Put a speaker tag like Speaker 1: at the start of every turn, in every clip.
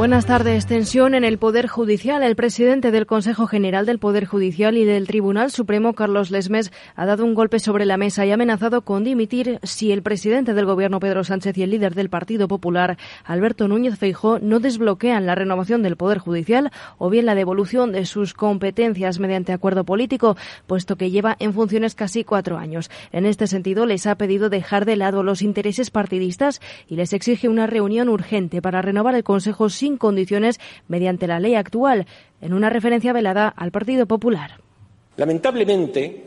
Speaker 1: Buenas tardes. Tensión en el Poder Judicial. El presidente del Consejo General del Poder Judicial y del Tribunal Supremo, Carlos Lesmes, ha dado un golpe sobre la mesa y ha amenazado con dimitir si el presidente del Gobierno, Pedro Sánchez, y el líder del Partido Popular, Alberto Núñez Feijó, no desbloquean la renovación del Poder Judicial o bien la devolución de sus competencias mediante acuerdo político, puesto que lleva en funciones casi cuatro años. En este sentido, les ha pedido dejar de lado los intereses partidistas y les exige una reunión urgente para renovar el Consejo sin condiciones mediante la ley actual, en una referencia velada al Partido Popular.
Speaker 2: Lamentablemente,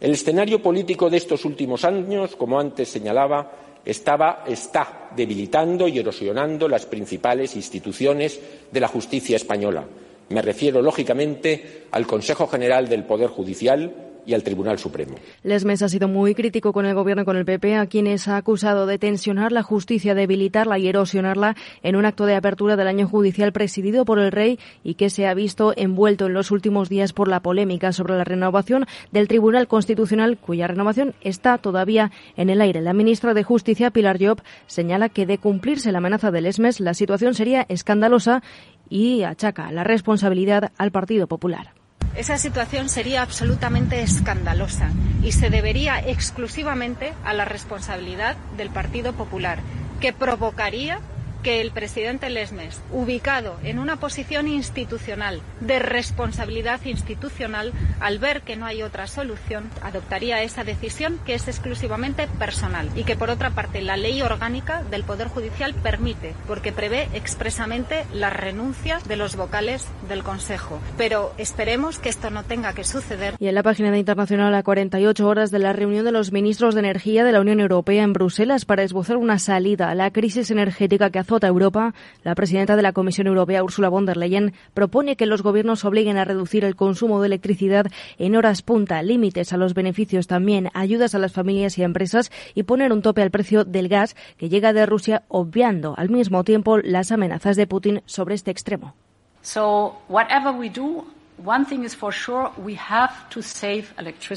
Speaker 2: el escenario político de estos últimos años, como antes señalaba, estaba, está debilitando y erosionando las principales instituciones de la justicia española. Me refiero, lógicamente, al Consejo General del Poder Judicial, y al Tribunal Supremo.
Speaker 1: Lesmes ha sido muy crítico con el Gobierno y con el PP, a quienes ha acusado de tensionar la justicia, debilitarla y erosionarla en un acto de apertura del año judicial presidido por el Rey y que se ha visto envuelto en los últimos días por la polémica sobre la renovación del Tribunal Constitucional, cuya renovación está todavía en el aire. La ministra de Justicia, Pilar Job, señala que de cumplirse la amenaza de Lesmes, la situación sería escandalosa y achaca la responsabilidad al Partido Popular.
Speaker 3: Esa situación sería absolutamente escandalosa y se debería exclusivamente a la responsabilidad del Partido Popular, que provocaría que el presidente Lesmes, ubicado en una posición institucional de responsabilidad institucional, al ver que no hay otra solución, adoptaría esa decisión que es exclusivamente personal y que, por otra parte, la ley orgánica del Poder Judicial permite, porque prevé expresamente la renuncia de los vocales del Consejo. Pero esperemos que esto no tenga que suceder.
Speaker 1: Y en la página de Internacional a 48 horas de la reunión de los ministros de Energía de la Unión Europea en Bruselas para esbozar una salida a la crisis energética que azota Europa, la presidenta de la Comisión Europea, Ursula von der Leyen, propone que los gobiernos obliguen a reducir el consumo de electricidad en horas punta, límites a los beneficios también, ayudas a las familias y empresas y poner un tope al precio del gas que llega de Rusia, obviando al mismo tiempo las amenazas de Putin sobre este extremo.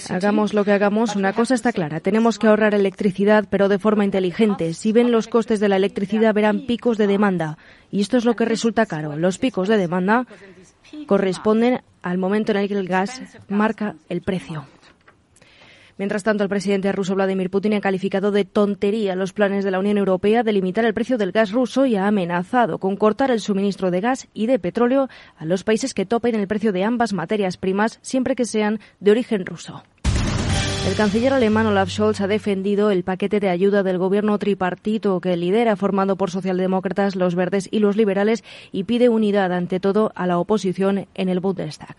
Speaker 1: Hagamos lo que hagamos, una cosa está clara. Tenemos que ahorrar electricidad, pero de forma inteligente. Si ven los costes de la electricidad, verán picos de demanda. Y esto es lo que resulta caro. Los picos de demanda corresponden al momento en el que el gas marca el precio. Mientras tanto, el presidente ruso Vladimir Putin ha calificado de tontería los planes de la Unión Europea de limitar el precio del gas ruso y ha amenazado con cortar el suministro de gas y de petróleo a los países que topen el precio de ambas materias primas siempre que sean de origen ruso. El canciller alemán Olaf Scholz ha defendido el paquete de ayuda del gobierno tripartito que lidera, formado por socialdemócratas, los verdes y los liberales, y pide unidad ante todo a la oposición en el Bundestag.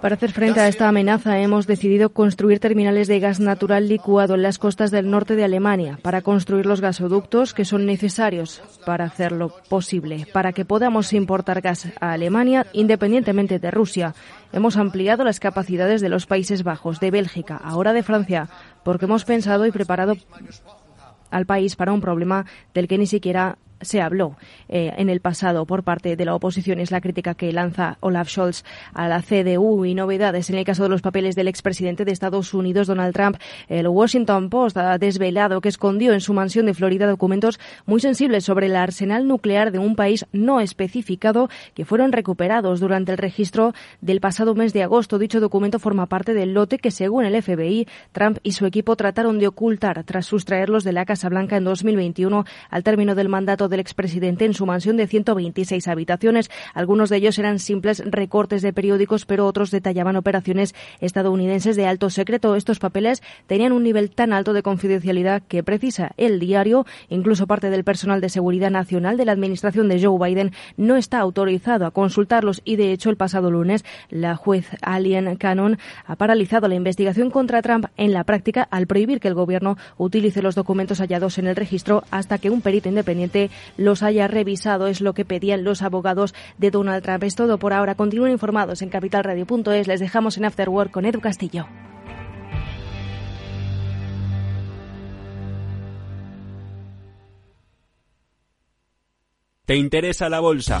Speaker 1: Para hacer frente a esta amenaza hemos decidido construir terminales de gas natural licuado en las costas del norte de Alemania para construir los gasoductos que son necesarios para hacerlo posible, para que podamos importar gas a Alemania independientemente de Rusia. Hemos ampliado las capacidades de los Países Bajos, de Bélgica, ahora de Francia, porque hemos pensado y preparado al país para un problema del que ni siquiera se habló eh, en el pasado por parte de la oposición. Es la crítica que lanza Olaf Scholz a la CDU y novedades en el caso de los papeles del expresidente de Estados Unidos, Donald Trump. El Washington Post ha desvelado que escondió en su mansión de Florida documentos muy sensibles sobre el arsenal nuclear de un país no especificado que fueron recuperados durante el registro del pasado mes de agosto. Dicho documento forma parte del lote que, según el FBI, Trump y su equipo trataron de ocultar tras sustraerlos de la Casa Blanca en 2021 al término del mandato del expresidente en su mansión de 126 habitaciones. Algunos de ellos eran simples recortes de periódicos, pero otros detallaban operaciones estadounidenses de alto secreto. Estos papeles tenían un nivel tan alto de confidencialidad que precisa el diario, incluso parte del personal de seguridad nacional de la administración de Joe Biden no está autorizado a consultarlos y de hecho el pasado lunes la juez Alien Cannon ha paralizado la investigación contra Trump en la práctica al prohibir que el gobierno utilice los documentos hallados en el registro hasta que un perito independiente los haya revisado. Es lo que pedían los abogados de Donald Trump. Es todo por ahora. Continúen informados en capitalradio.es. Les dejamos en Afterwork con Edu Castillo.
Speaker 4: ¿Te interesa la bolsa?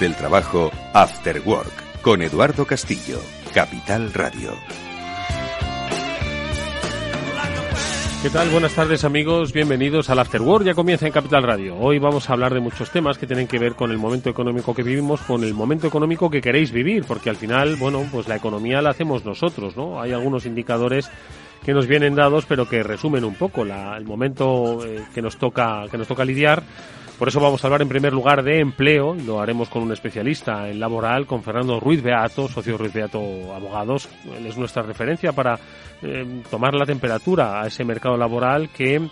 Speaker 5: del trabajo, After Work, con Eduardo Castillo, Capital Radio.
Speaker 6: ¿Qué tal? Buenas tardes amigos, bienvenidos al After Work, ya comienza en Capital Radio. Hoy vamos a hablar de muchos temas que tienen que ver con el momento económico que vivimos, con el momento económico que queréis vivir, porque al final, bueno, pues la economía la hacemos nosotros, ¿no? Hay algunos indicadores que nos vienen dados, pero que resumen un poco la, el momento eh, que nos toca que nos toca lidiar por eso vamos a hablar en primer lugar de empleo lo haremos con un especialista en laboral, con Fernando Ruiz Beato, socio Ruiz Beato Abogados. Él es nuestra referencia para eh, tomar la temperatura a ese mercado laboral que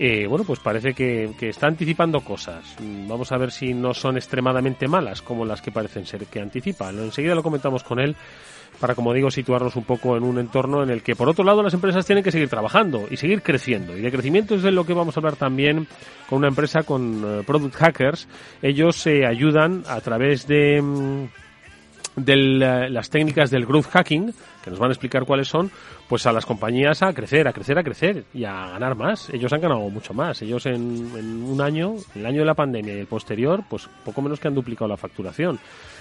Speaker 6: eh, bueno, pues parece que, está anticipando cosas. Vamos a ver si no son extremadamente malas como las que parecen ser que anticipan. Enseguida lo comentamos con él para, como digo, situarnos un poco en un entorno en el que, por otro lado, las empresas tienen que seguir trabajando y seguir creciendo. Y de crecimiento es de lo que vamos a hablar también con una empresa, con eh, Product Hackers. Ellos se ayudan a través de... Mm, de las técnicas del growth hacking, que nos van a explicar cuáles son, pues a las compañías a crecer, a crecer, a crecer y a ganar más. Ellos han ganado mucho más. Ellos en, en un año, el año de la pandemia y el posterior, pues poco menos que han duplicado la facturación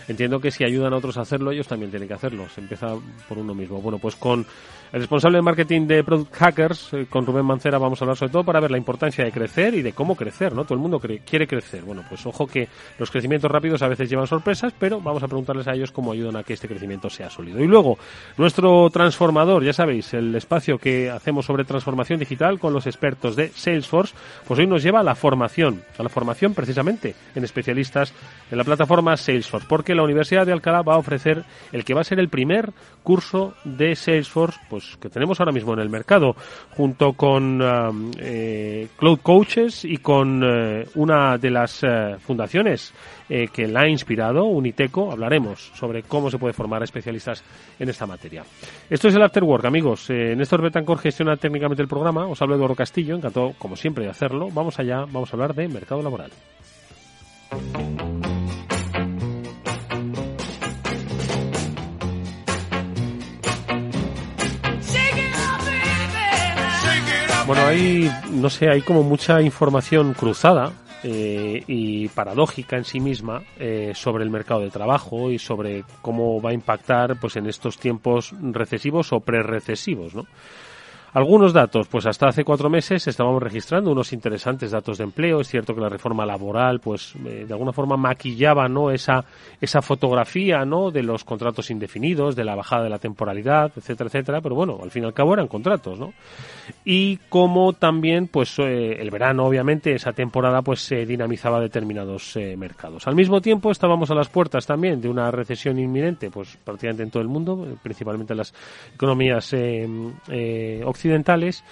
Speaker 6: entiendo que si ayudan a otros a hacerlo, ellos también tienen que hacerlo. Se empieza por uno mismo. Bueno, pues con el responsable de marketing de Product Hackers, eh, con Rubén Mancera, vamos a hablar sobre todo para ver la importancia de crecer y de cómo crecer, ¿no? Todo el mundo quiere crecer. Bueno, pues ojo que los crecimientos rápidos a veces llevan sorpresas, pero vamos a preguntarles a ellos cómo ayudan a que este crecimiento sea sólido. Y luego, nuestro transformador, ya sabéis, el espacio que hacemos sobre transformación digital con los expertos de Salesforce, pues hoy nos lleva a la formación, a la formación precisamente en especialistas en la plataforma Salesforce, porque la Universidad de Alcalá va a ofrecer el que va a ser el primer curso de Salesforce pues que tenemos ahora mismo en el mercado, junto con um, eh, Cloud Coaches y con eh, una de las eh, fundaciones que la ha inspirado, Uniteco, hablaremos sobre cómo se puede formar especialistas en esta materia. Esto es el After Work, amigos. Néstor Betancor gestiona técnicamente el programa. Os hablo de Eduardo Castillo, encantado como siempre de hacerlo. Vamos allá, vamos a hablar de mercado laboral. Bueno, hay, no sé, hay como mucha información cruzada eh, y paradójica en sí misma eh, sobre el mercado de trabajo y sobre cómo va a impactar pues en estos tiempos recesivos o pre-recesivos, ¿no? Algunos datos, pues hasta hace cuatro meses estábamos registrando unos interesantes datos de empleo. Es cierto que la reforma laboral, pues eh, de alguna forma maquillaba, ¿no? Esa, esa fotografía, ¿no? De los contratos indefinidos, de la bajada de la temporalidad, etcétera, etcétera. Pero bueno, al fin y al cabo eran contratos, ¿no? Y como también, pues eh, el verano, obviamente, esa temporada, pues se dinamizaba determinados eh, mercados. Al mismo tiempo estábamos a las puertas también de una recesión inminente, pues prácticamente en todo el mundo, principalmente en las economías occidentales occidentales,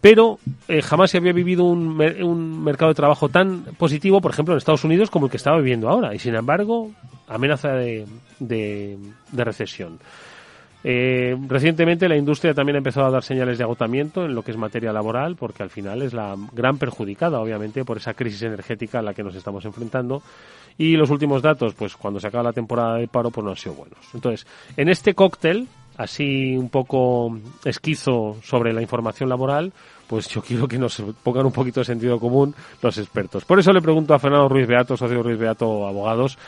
Speaker 6: pero eh, jamás se había vivido un, un, mercado de trabajo tan positivo, por ejemplo, en Estados Unidos como el que estaba viviendo ahora. Y sin embargo, amenaza de, de, recesión. Eh, recientemente la industria también ha empezado a dar señales de agotamiento en lo que es materia laboral, porque al final es la gran perjudicada, obviamente, por esa crisis energética a la que nos estamos enfrentando. Y los últimos datos, pues cuando se acaba la temporada de paro, pues no han sido buenos. Entonces, en este cóctel, así un poco esquizo sobre la información laboral, pues yo quiero que nos pongan un poquito de sentido común los expertos. Por eso le pregunto a Fernando Ruiz Beato, socio Ruiz Beato Abogados,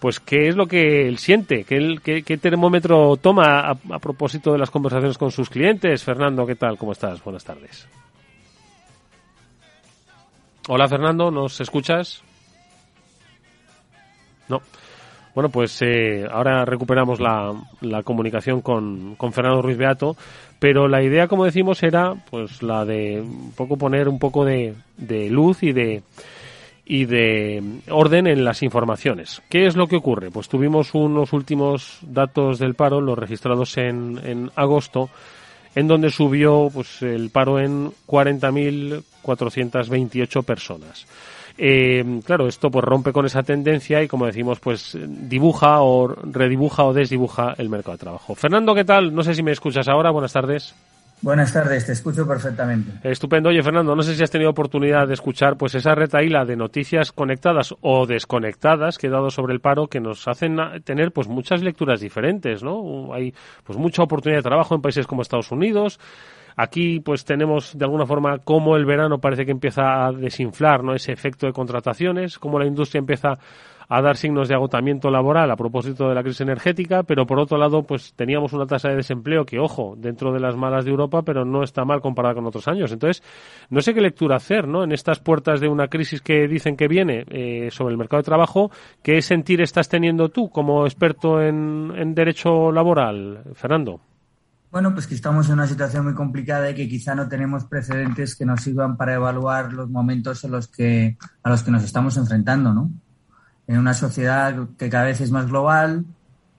Speaker 6: pues qué es lo que él siente, qué, termómetro toma a, a, propósito de las conversaciones con sus clientes. Fernando, ¿qué tal? ¿Cómo estás? Buenas tardes. Hola Fernando, ¿nos escuchas? No. Bueno, pues eh, ahora recuperamos la, la comunicación con, con, Fernando Ruiz Beato, pero la idea, como decimos, era pues la de un poco poner un poco de, de luz y de y de orden en las informaciones. ¿Qué es lo que ocurre? Pues tuvimos unos últimos datos del paro, los registrados en, en agosto, en donde subió pues, el paro en 40.428 personas. Eh, claro, esto pues rompe con esa tendencia y como decimos, pues dibuja o redibuja o desdibuja el mercado de trabajo. Fernando, ¿qué tal? No sé si me escuchas ahora. Buenas tardes.
Speaker 7: Buenas tardes, te escucho perfectamente.
Speaker 6: Estupendo. Oye, Fernando, no sé si has tenido oportunidad de escuchar pues esa retaíla de noticias conectadas o desconectadas que he dado sobre el paro que nos hacen tener pues muchas lecturas diferentes, ¿no? Hay pues mucha oportunidad de trabajo en países como Estados Unidos. Aquí pues tenemos de alguna forma cómo el verano parece que empieza a desinflar, ¿no? Ese efecto de contrataciones, cómo la industria empieza a dar signos de agotamiento laboral a propósito de la crisis energética, pero por otro lado, pues teníamos una tasa de desempleo que, ojo, dentro de las malas de Europa, pero no está mal comparada con otros años. Entonces, no sé qué lectura hacer, ¿no? En estas puertas de una crisis que dicen que viene eh, sobre el mercado de trabajo, ¿qué sentir estás teniendo tú como experto en, en derecho laboral, Fernando?
Speaker 7: Bueno, pues que estamos en una situación muy complicada y que quizá no tenemos precedentes que nos sirvan para evaluar los momentos en los que, a los que nos estamos enfrentando, ¿no? en una sociedad que cada vez es más global,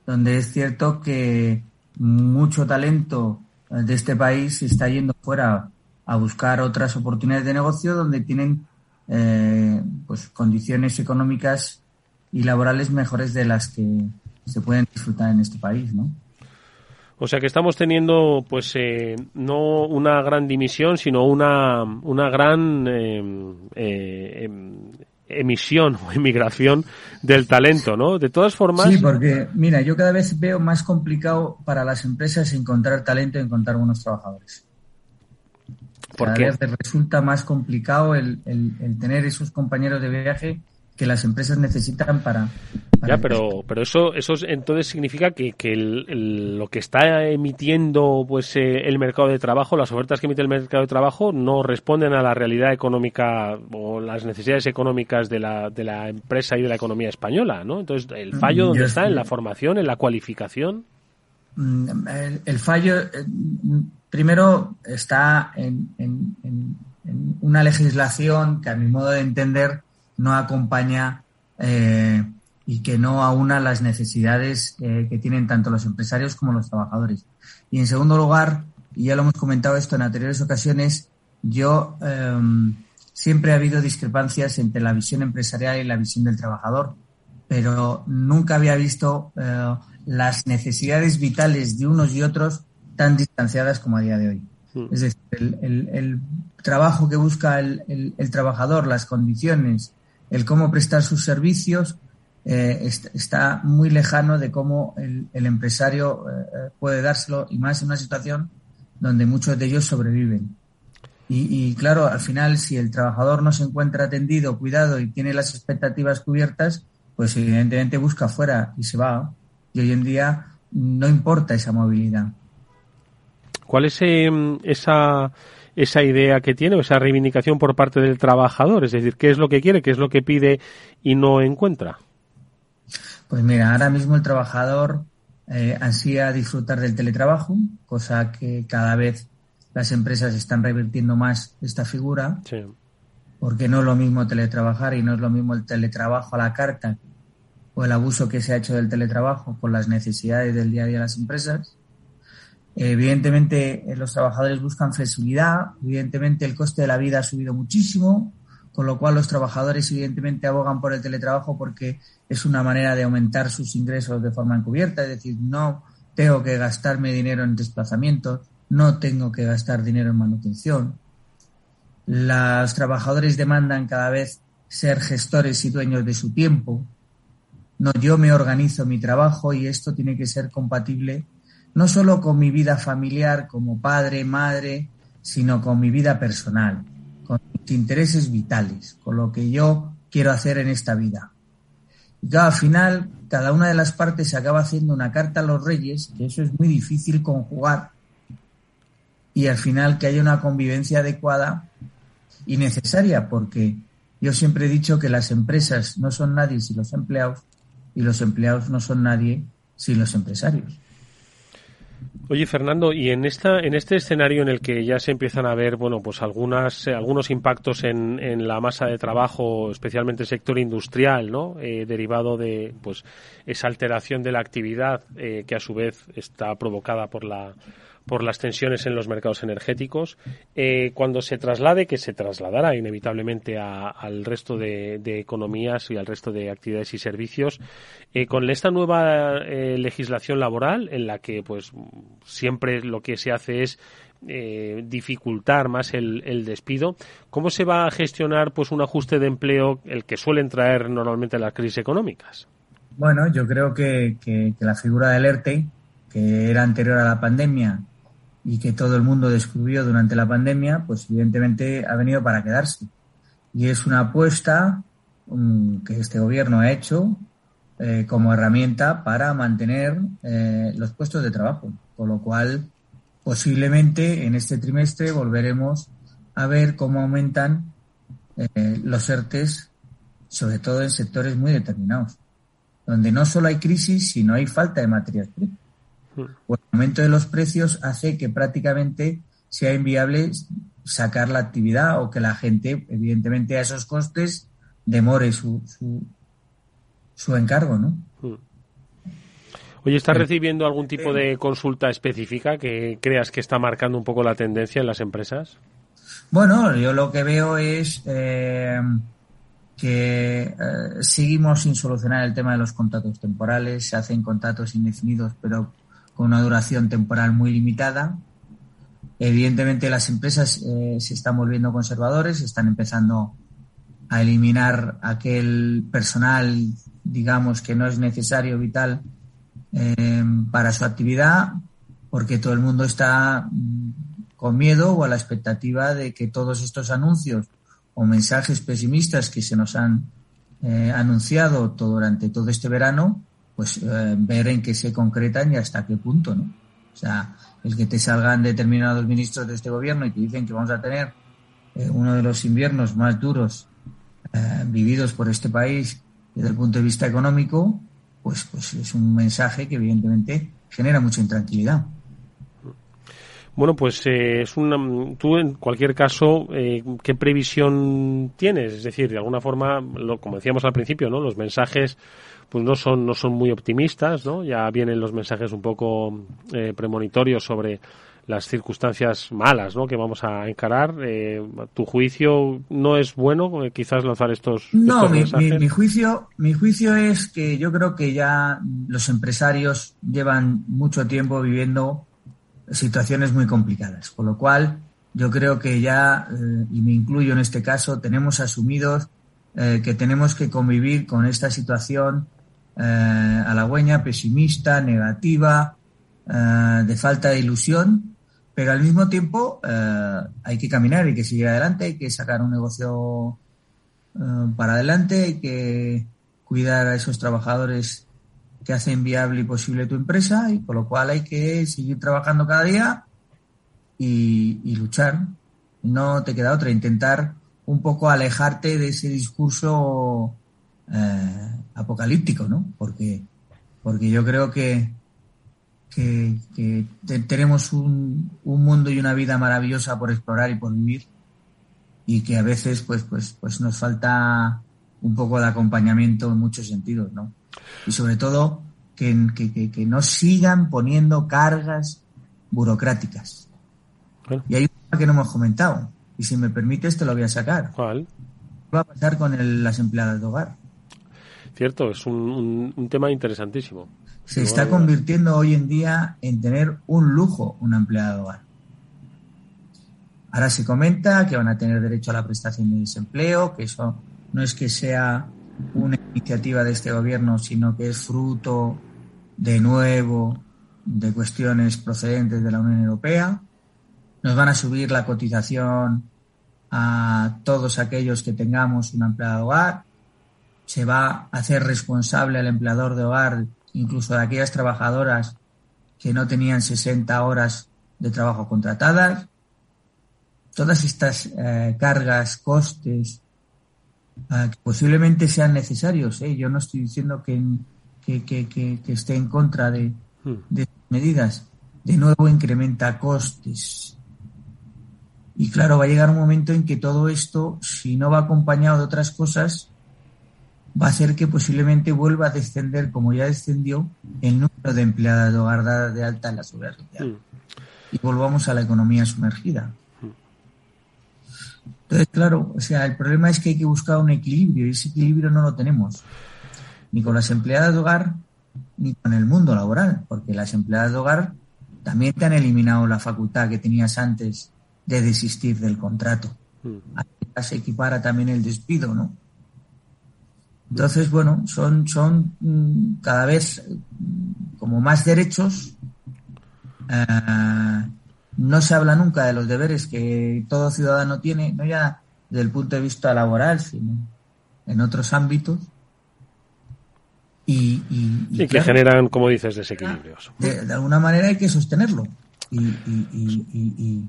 Speaker 7: donde es cierto que mucho talento de este país está yendo fuera a buscar otras oportunidades de negocio donde tienen eh, pues condiciones económicas y laborales mejores de las que se pueden disfrutar en este país, ¿no?
Speaker 6: O sea que estamos teniendo, pues, eh, no una gran dimisión, sino una, una gran eh, eh, emisión o emigración del talento, ¿no? De todas formas.
Speaker 7: Sí, porque, mira, yo cada vez veo más complicado para las empresas encontrar talento y encontrar buenos trabajadores. Cada vez resulta más complicado el, el tener esos compañeros de viaje que las empresas necesitan para,
Speaker 6: ya, pero, pero eso, eso entonces significa que, que el, lo que está emitiendo pues eh, el mercado de trabajo, las ofertas que emite el mercado de trabajo, no responden a la realidad económica o las necesidades económicas de la, de la empresa y de la economía española, ¿no? Entonces, ¿el mm, fallo dónde está? ¿En la formación? ¿En la cualificación?
Speaker 7: Mm, el, fallo, eh, primero, está en, en, en, una legislación que, a mi modo de entender, no acompaña eh, y que no aúna las necesidades eh, que tienen tanto los empresarios como los trabajadores. Y en segundo lugar, y ya lo hemos comentado esto en anteriores ocasiones, yo em, siempre ha habido discrepancias entre la visión empresarial y la visión del trabajador, pero nunca había visto eh, las necesidades vitales de unos y otros tan distanciadas como a día de hoy. Mm. Es decir, el, el, trabajo que busca el, el, trabajador, las condiciones, el cómo prestar sus servicios, eh, está muy lejano de cómo el, empresario eh, eh, puede dárselo y más en una situación donde muchos de ellos sobreviven. Y, claro, al final, si el trabajador no se encuentra atendido, cuidado y tiene las expectativas cubiertas, pues evidentemente busca afuera y se va. Y hoy en día no importa esa movilidad.
Speaker 6: ¿Cuál es esa, esa idea que tiene o esa reivindicación por parte del trabajador? Es decir, ¿qué es lo que quiere, qué es lo que pide y no encuentra?
Speaker 7: Pues mira, ahora mismo el trabajador eh, ansía disfrutar del teletrabajo, cosa que cada vez las empresas están revirtiendo más esta figura, porque no es lo mismo teletrabajar y no es lo mismo el teletrabajo a la carta o el abuso que se ha hecho del teletrabajo con las necesidades del día a día de las empresas. Evidentemente, eh, los trabajadores buscan flexibilidad, evidentemente el coste de la vida ha subido muchísimo, con lo cual los trabajadores evidentemente abogan por el teletrabajo porque es una manera de aumentar sus ingresos de forma encubierta, es decir, no tengo que gastarme dinero en desplazamientos, no tengo que gastar dinero en manutención. Los trabajadores demandan cada vez ser gestores y dueños de su tiempo. No, yo me organizo mi trabajo y esto tiene que ser compatible no solo con mi vida familiar como padre, madre, sino con mi vida personal, con mis intereses vitales, con lo que yo quiero hacer en esta vida. Y al final, cada una de las partes acaba haciendo una carta a los reyes, que eso es muy difícil conjugar, y al final que haya una convivencia adecuada y necesaria, porque yo siempre he dicho que las empresas no son nadie sin los empleados y los empleados no son nadie sin los empresarios.
Speaker 6: Oye, Fernando, y en esta, en este escenario en el que ya se empiezan a ver, bueno, pues algunas, eh, algunos impactos en, en, la masa de trabajo, especialmente el sector industrial, ¿no? Eh, derivado de, pues, esa alteración de la actividad eh, que a su vez está provocada por la, por las tensiones en los mercados energéticos. Eh, cuando se traslade, que se trasladará inevitablemente al resto de, economías y al resto de actividades y servicios, eh, con esta nueva eh, legislación laboral en la que pues siempre lo que se hace es dificultar más el, despido. ¿Cómo se va a gestionar pues un ajuste de empleo el que suelen traer normalmente las crisis económicas?
Speaker 7: Bueno, yo creo que, que la figura del ERTE, que era anterior a la pandemia y que todo el mundo descubrió durante la pandemia, pues evidentemente ha venido para quedarse. Y es una apuesta um, que este gobierno ha hecho eh, como herramienta para mantener eh, los puestos de trabajo. Con lo cual, posiblemente en este trimestre volveremos a ver cómo aumentan eh, los ERTES, sobre todo en sectores muy determinados, donde no solo hay crisis, sino hay falta de materias primas o el aumento de los precios hace que prácticamente sea inviable sacar la actividad o que la gente, evidentemente, a esos costes demore su, su, encargo, ¿no?
Speaker 6: Oye, ¿estás recibiendo algún tipo de consulta específica que creas que está marcando un poco la tendencia en las empresas?
Speaker 7: Bueno, yo lo que veo es eh, que eh, seguimos sin solucionar el tema de los contratos temporales, se hacen contratos indefinidos, pero con una duración temporal muy limitada. Evidentemente las empresas eh, se están volviendo conservadores, están empezando a eliminar aquel personal, digamos, que no es necesario, vital, eh, para su actividad, porque todo el mundo está mm, con miedo o a la expectativa de que todos estos anuncios o mensajes pesimistas que se nos han eh, anunciado todo, durante todo este verano, pues eh, ver en qué se concretan y hasta qué punto, ¿no? O sea, el que te salgan determinados ministros de este gobierno y te dicen que vamos a tener eh, uno de los inviernos más duros eh, vividos por este país desde el punto de vista económico, pues, pues es un mensaje que evidentemente genera mucha intranquilidad.
Speaker 6: Bueno, pues es una, tú en cualquier caso, ¿qué previsión tienes? Es decir, de alguna forma, lo, como decíamos al principio, ¿no? Los mensajes pues no son, no son muy optimistas, ¿no? Ya vienen los mensajes un poco eh, premonitorios sobre las circunstancias malas ¿no? que vamos a encarar. Eh, ¿Tu juicio no es bueno eh, quizás lanzar estos,
Speaker 7: no, mi, mi, juicio, mi juicio es que yo creo que ya los empresarios llevan mucho tiempo viviendo situaciones muy complicadas, con lo cual yo creo que ya, y me incluyo en este caso, tenemos asumidos que tenemos que convivir con esta situación eh, halagüeña, pesimista, negativa, eh, de falta de ilusión, pero al mismo tiempo eh, hay que caminar, hay que seguir adelante, hay que sacar un negocio eh, para adelante, hay que cuidar a esos trabajadores que hacen viable y posible tu empresa y por lo cual hay que seguir trabajando cada día y luchar. No te queda otra, intentar un poco alejarte de ese discurso eh, apocalíptico, ¿no? Porque, porque yo creo que, que, tenemos un, un, mundo y una vida maravillosa por explorar y por vivir y que a veces pues, pues, pues nos falta un poco de acompañamiento en muchos sentidos, ¿no? Y sobre todo que, que, que no sigan poniendo cargas burocráticas. Y hay una que no hemos comentado, y si me permites te lo voy a sacar.
Speaker 6: ¿Cuál?
Speaker 7: ¿Qué va a pasar con el, las empleadas de hogar?
Speaker 6: Cierto, es un, un, tema interesantísimo.
Speaker 7: se está convirtiendo hoy en día en tener un lujo una empleada de hogar. Ahora se comenta que van a tener derecho a la prestación de desempleo, que eso no es que sea una iniciativa de este gobierno, sino que es fruto de nuevo de cuestiones procedentes de la Unión Europea. Nos van a subir la cotización a todos aquellos que tengamos una empleada de hogar. Se va a hacer responsable al empleador de hogar, incluso de aquellas trabajadoras que no tenían 60 horas de trabajo contratadas. Todas estas eh, cargas, costes, eh, que posiblemente sean necesarios. ¿eh? Yo no estoy diciendo que, que, que, que esté en contra de, hmm. de medidas. De nuevo incrementa costes. Y claro, va a llegar un momento en que todo esto, si no va acompañado de otras cosas, va a hacer que posiblemente vuelva a descender, como ya descendió, el número de empleadas de hogar de alta en la seguridad social. Mm. Y volvamos a la economía sumergida. Entonces, claro, o sea, el problema es que hay que buscar un equilibrio y ese equilibrio no lo tenemos. Ni con las empleadas de hogar, ni con el mundo laboral, porque las empleadas de hogar también te han eliminado la facultad que tenías antes de desistir del contrato. Mm. se equipara también el despido, ¿no? Entonces, bueno, son, son mm, cada vez mm, como más derechos. Eh, no se habla nunca de los deberes que todo ciudadano tiene, no ya desde el punto de vista laboral, sino en otros ámbitos. Y,
Speaker 6: y, que generan, como dices, desequilibrios.
Speaker 7: De, de, alguna manera hay que sostenerlo. y,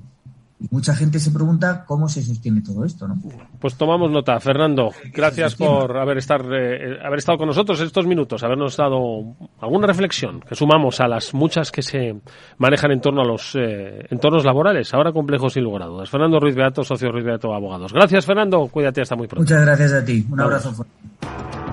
Speaker 7: mucha gente se pregunta cómo se sostiene todo esto, ¿no?
Speaker 6: Pues tomamos nota. Fernando, gracias por haber, estar, eh, haber estado con nosotros estos minutos, habernos dado alguna reflexión que sumamos a las muchas que se manejan en torno a los eh, entornos laborales, ahora complejos sin lugar a dudas. Fernando Ruiz Beato, socio Ruiz Beato Abogados. Gracias, Fernando. Cuídate, hasta muy pronto.
Speaker 7: Muchas gracias a ti. Un abrazo fuerte.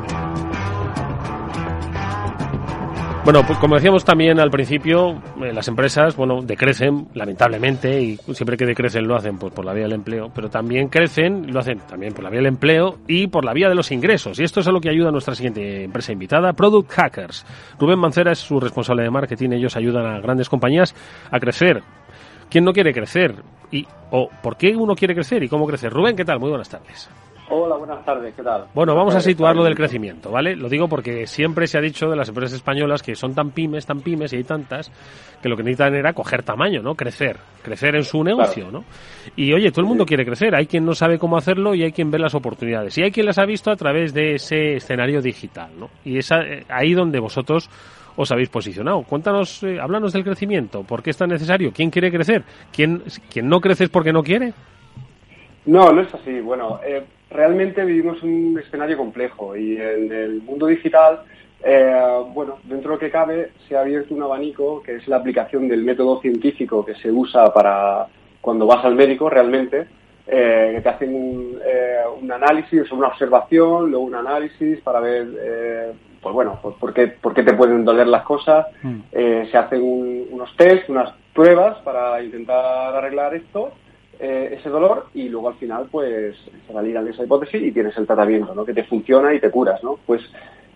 Speaker 6: Bueno, pues como decíamos también al principio, eh, las empresas, bueno, decrecen, lamentablemente, y siempre que decrecen lo hacen pues, por la vía del empleo, pero también crecen, lo hacen también por la vía del empleo y por la vía de los ingresos. Y esto es a lo que ayuda a nuestra siguiente empresa invitada, Product Hackers. Rubén Mancera es su responsable de marketing, ellos ayudan a grandes compañías a crecer. ¿Quién no quiere crecer? Y, ¿O por qué uno quiere crecer y cómo crecer? Rubén, ¿qué tal? Muy buenas tardes.
Speaker 8: Hola, buenas tardes, ¿qué tal?
Speaker 6: Bueno, vamos a situar lo del crecimiento, ¿vale? Lo digo porque siempre se ha dicho de las empresas españolas que son tan pymes, tan pymes y hay tantas, que lo que necesitan era coger tamaño, ¿no? Crecer, crecer en su negocio, ¿no? Y oye, todo el mundo quiere crecer, hay quien no sabe cómo hacerlo y hay quien ve las oportunidades. Y hay quien las ha visto a través de ese escenario digital, ¿no? Y es eh, ahí donde vosotros os habéis posicionado. Cuéntanos, eh, háblanos del crecimiento, ¿por qué es tan necesario? ¿Quién quiere crecer? ¿Quién, ¿Quién no crece es porque no quiere?
Speaker 8: No, no es así. Bueno, eh, realmente vivimos un escenario complejo y en el mundo digital, eh, bueno, dentro de lo que cabe, se ha abierto un abanico que es la aplicación del método científico que se usa para cuando vas al médico realmente, eh, que te hacen un, un análisis, una observación, luego un análisis para ver, pues bueno, pues por qué, por qué te pueden doler las cosas. Mm. se hacen unos test, unas pruebas para intentar arreglar esto eh, ese dolor y luego al final pues se validan esa hipótesis y tienes el tratamiento, ¿no? Que te funciona y te curas, ¿no? Pues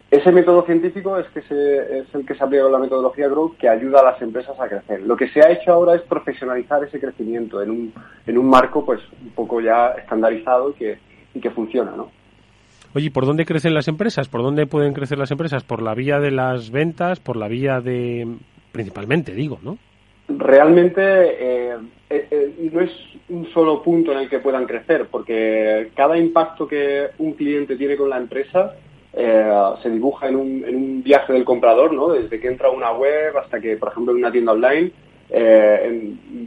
Speaker 8: ese método científico es, que se, es el que se aplica con la metodología Growth que ayuda a las empresas a crecer. Lo que se ha hecho ahora es profesionalizar ese crecimiento en un, en un marco pues un poco ya estandarizado y que, y que funciona, ¿no?
Speaker 6: Oye, ¿por dónde crecen las empresas? ¿Por dónde pueden crecer las empresas? ¿Por la vía de las ventas? ¿Por la vía de... principalmente, digo, ¿no?
Speaker 8: Realmente eh, eh, eh, no es un solo punto en el que puedan crecer, porque cada impacto que un cliente tiene con la empresa se dibuja en un, en un, viaje del comprador, ¿no? Desde que entra a una web hasta que, por ejemplo, en una tienda online,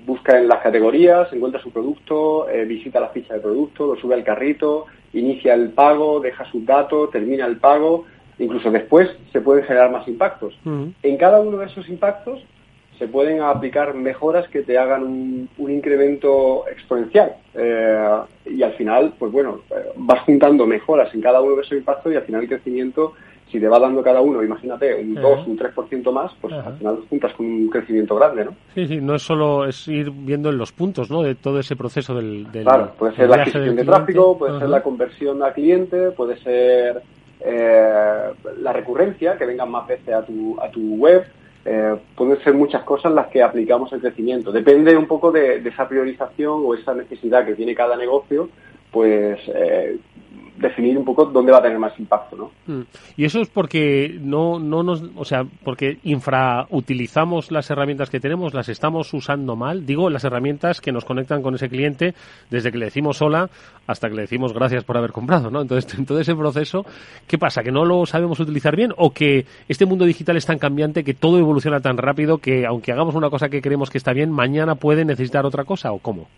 Speaker 8: busca en las categorías, encuentra su producto, visita la ficha de producto, lo sube al carrito, inicia el pago, deja sus datos, termina el pago, incluso después se pueden generar más impactos. En cada uno de esos impactos se pueden aplicar mejoras que te hagan un, incremento exponencial. Eh, y al final, pues bueno, eh, vas juntando mejoras en cada uno de esos impactos y al final el crecimiento, si te va dando cada uno, imagínate, un 2, un 3% más, pues al final juntas con un crecimiento grande, ¿no?
Speaker 6: Sí, sí, no es solo es ir viendo en los puntos, ¿no? De todo ese proceso del...
Speaker 8: claro, puede ser la adquisición de tráfico, puede ser la conversión a cliente, puede ser eh, la recurrencia, que vengan más veces a tu, a tu web, eh, pueden ser muchas cosas las que aplicamos el crecimiento. Depende un poco de, esa priorización o esa necesidad que tiene cada negocio, pues eh, definir un poco dónde va a tener más impacto, ¿no?
Speaker 6: Mm. Y eso es porque no, no nos, o sea, porque infrautilizamos las herramientas que tenemos, las estamos usando mal. Digo, las herramientas que nos conectan con ese cliente desde que le decimos hola hasta que le decimos gracias por haber comprado, ¿no? Entonces, en todo ese proceso, ¿qué pasa? ¿Que no lo sabemos utilizar bien o que este mundo digital es tan cambiante que todo evoluciona tan rápido que aunque hagamos una cosa que creemos que está bien, mañana puede necesitar otra cosa o cómo?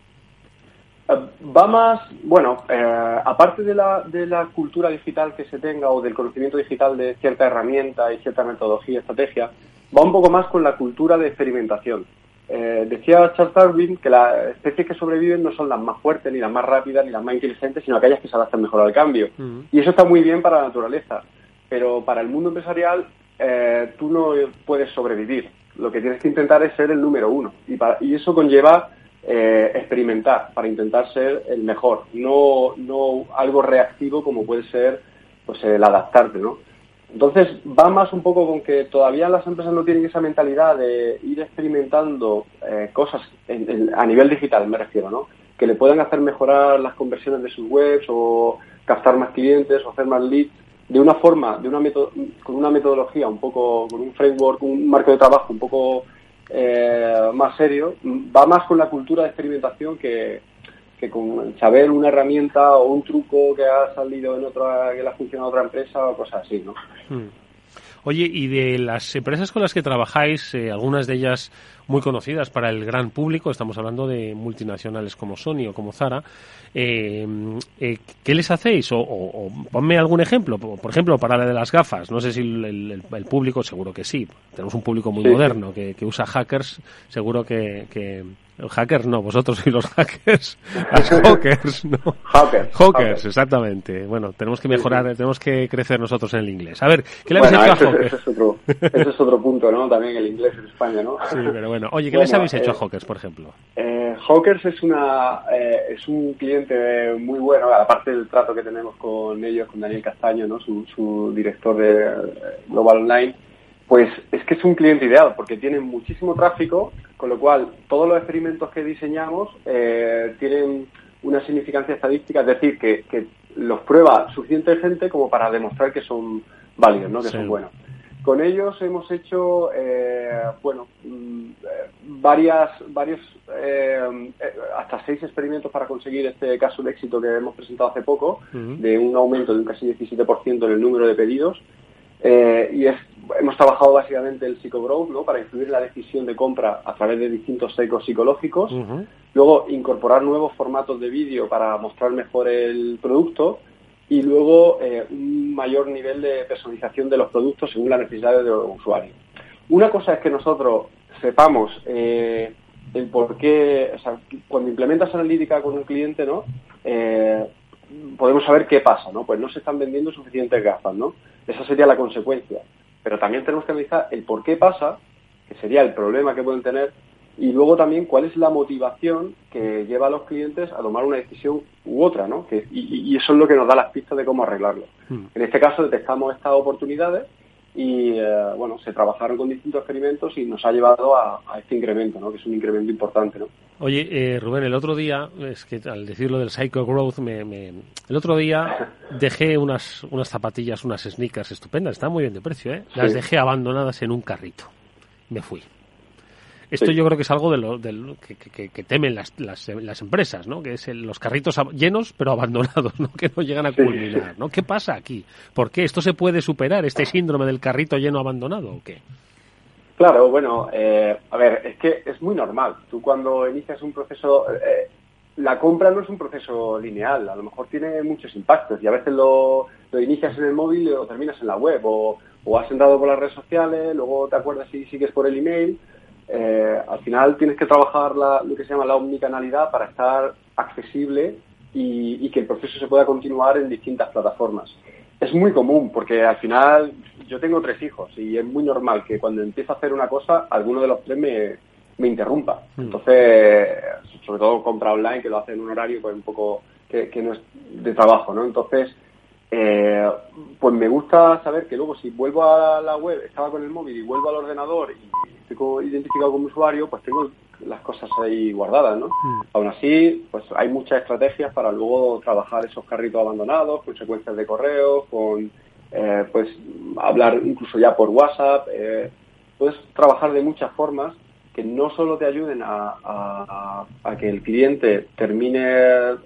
Speaker 8: Va más, bueno, eh, aparte de la, de la cultura digital que se tenga o del conocimiento digital de cierta herramienta y cierta metodología, estrategia, va un poco más con la cultura de experimentación. Eh, decía Charles Darwin que las especies que sobreviven no son las más fuertes, ni las más rápidas, ni las más inteligentes, sino aquellas que se adaptan mejor al cambio. Y eso está muy bien para la naturaleza, pero para el mundo empresarial eh, tú no puedes sobrevivir. Lo que tienes que intentar es ser el número uno. Y, y eso conlleva eh, experimentar para intentar ser el mejor, no, no algo reactivo como puede ser pues el adaptarte, ¿no? Entonces va más un poco con que todavía las empresas no tienen esa mentalidad de ir experimentando eh, cosas a nivel digital, me refiero, ¿no? Que le puedan hacer mejorar las conversiones de sus webs o captar más clientes o hacer más leads de una forma, de una con una metodología un poco, con un framework, un marco de trabajo un poco eh, más serio, va más con la cultura de experimentación que, con saber una herramienta o un truco que ha salido en otra, que le ha funcionado otra empresa o cosas así, ¿no? Hmm.
Speaker 6: Oye, y de las empresas con las que trabajáis, eh, algunas de ellas muy conocidas para el gran público, estamos hablando de multinacionales como Sony o como Zara, eh, eh, ¿qué les hacéis? O, ponme algún ejemplo, por ejemplo, para la de las gafas, no sé si el, público, seguro que sí, tenemos un público muy moderno que, que, usa hackers, seguro que, que Hackers no, vosotros sois los hackers. Hackers, no.
Speaker 8: Hackers.
Speaker 6: exactamente. Bueno, tenemos que mejorar, tenemos que crecer nosotros en el inglés. A ver, ¿qué le habéis hecho a
Speaker 8: Hawkers? Ese es, otro, ese es otro punto, ¿no? También el inglés en España, ¿no?
Speaker 6: Sí, pero bueno. Oye, ¿qué les habéis hecho a eh, Hawkers, por ejemplo?
Speaker 8: Eh, Hawkers es, una, eh, es un cliente muy bueno, aparte del trato que tenemos con ellos, con Daniel Castaño, ¿no? Su, su director de eh, Global Online pues es que es un cliente ideal porque tienen muchísimo tráfico, con lo cual todos los experimentos que diseñamos eh, tienen una significancia estadística, es decir, que, los prueba suficiente gente como para demostrar que son válidos, ¿no? que son buenos. Con ellos hemos hecho, eh, bueno, mm, varias, varios, eh, hasta seis experimentos para conseguir este caso de éxito que hemos presentado hace poco, de un aumento de un casi 17% en el número de pedidos. Y es hemos trabajado básicamente el psicogrowth, ¿no? Para influir en la decisión de compra a través de distintos ecos psicológicos. Luego, incorporar nuevos formatos de vídeo para mostrar mejor el producto. Y luego, eh, un mayor nivel de personalización de los productos según las necesidades de los usuarios. Una cosa es que nosotros sepamos eh, el por qué, o sea, cuando implementas analítica con un cliente, ¿no? Eh, podemos saber qué pasa, ¿no? Pues no se están vendiendo suficientes gafas, ¿no? Esa sería la consecuencia pero también tenemos que analizar el por qué pasa, que sería el problema que pueden tener, y luego también cuál es la motivación que lleva a los clientes a tomar una decisión u otra, ¿no? Que, y, eso es lo que nos da las pistas de cómo arreglarlo. Hmm. En este caso detectamos estas oportunidades y, eh, bueno, se trabajaron con distintos experimentos y nos ha llevado a, este incremento, ¿no? Que es un incremento importante, ¿no?
Speaker 6: Oye, eh, Rubén, el otro día, es que al decirlo del Psycho Growth, me, el otro día dejé unas, unas zapatillas, unas sneakers estupendas, están muy bien de precio, ¿eh? Las dejé abandonadas en un carrito. Me fui. Esto yo creo que es algo de lo, que, temen las, las, empresas, ¿no? Que es los carritos llenos pero abandonados, ¿no? Que no llegan a culminar, ¿no? ¿Qué pasa aquí? ¿Por qué? ¿Esto se puede superar, este síndrome del carrito lleno abandonado o qué?
Speaker 8: Claro, bueno, eh, a ver, es que es muy normal. Tú cuando inicias un proceso, eh, la compra no es un proceso lineal, a lo mejor tiene muchos impactos y a veces lo, inicias en el móvil y lo terminas en la web o, has entrado por las redes sociales, luego te acuerdas si sigues por el email. Eh, al final tienes que trabajar lo que se llama la omnicanalidad para estar accesible y, y que el proceso se pueda continuar en distintas plataformas. Es muy común porque al final yo tengo tres hijos y es muy normal que cuando empiezo a hacer una cosa, alguno de los tres me, me interrumpa. Hmm. Entonces, sobre todo compra online, que lo hace en un horario pues, un poco que, no es de trabajo, ¿no? Entonces, eh, pues me gusta saber que luego si vuelvo a la web, estaba con el móvil y vuelvo al ordenador y estoy identificado como usuario, pues tengo las cosas ahí guardadas, ¿no? Mm. Aún así, pues hay muchas estrategias para luego trabajar esos carritos abandonados, consecuencias de correo, con eh, pues hablar incluso ya por WhatsApp. Eh, puedes trabajar de muchas formas que no solo te ayuden a, que el cliente termine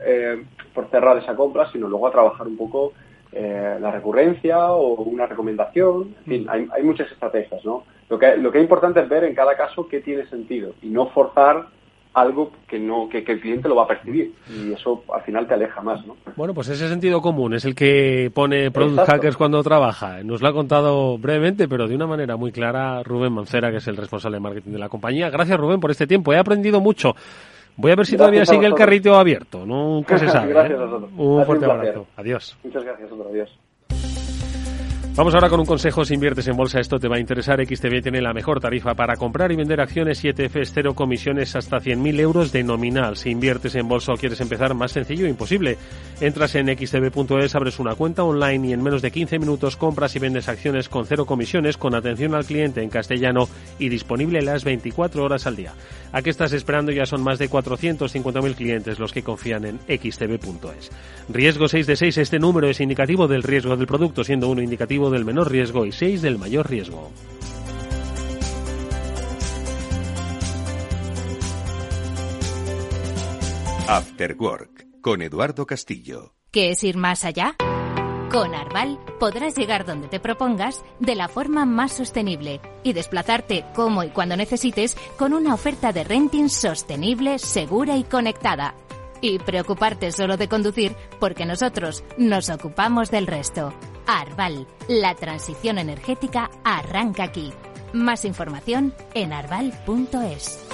Speaker 8: eh, por cerrar esa compra, sino luego a trabajar un poco eh, la recurrencia o una recomendación. En fin, hay, hay muchas estrategias, ¿no? Lo que, lo que es importante es ver en cada caso qué tiene sentido y no forzar algo que no que, el cliente lo va a percibir y eso al final te aleja más, ¿no?
Speaker 6: Bueno, pues ese sentido común es el que pone Product Hackers cuando trabaja. Nos lo ha contado brevemente, pero de una manera muy clara Rubén Mancera, que es el responsable de marketing de la compañía. Gracias Rubén por este tiempo. He aprendido mucho. Voy a ver si todavía sigue el carrito abierto. Nunca se sabe.
Speaker 8: gracias ¿eh? a
Speaker 6: Un fuerte abrazo. Adiós.
Speaker 8: Muchas gracias, otro. Adiós.
Speaker 6: Vamos ahora con un consejo. Si inviertes en bolsa, esto te va a interesar. XTB tiene la mejor tarifa para comprar y vender acciones y ETFs, cero comisiones hasta 100.000 euros de nominal. Si inviertes en bolsa o quieres empezar, más sencillo, imposible. Entras en xtb.es, abres una cuenta online y en menos de 15 minutos compras y vendes acciones con cero comisiones, con atención al cliente en castellano y disponible las 24 horas al día. ¿A qué estás esperando? Ya son más de 450.000 clientes los que confían en xtb.es. Riesgo 6 de 6. Este número es indicativo del riesgo del producto, siendo uno indicativo del menor riesgo y 6 del mayor riesgo.
Speaker 5: After Work con Eduardo Castillo.
Speaker 9: ¿Qué es ir más allá? Con Arval podrás llegar donde te propongas de la forma más sostenible y desplazarte como y cuando necesites con una oferta de renting sostenible, segura y conectada. Y preocuparte solo de conducir porque nosotros nos ocupamos del resto. Arval, la transición energética arranca aquí. Más información en arval.es.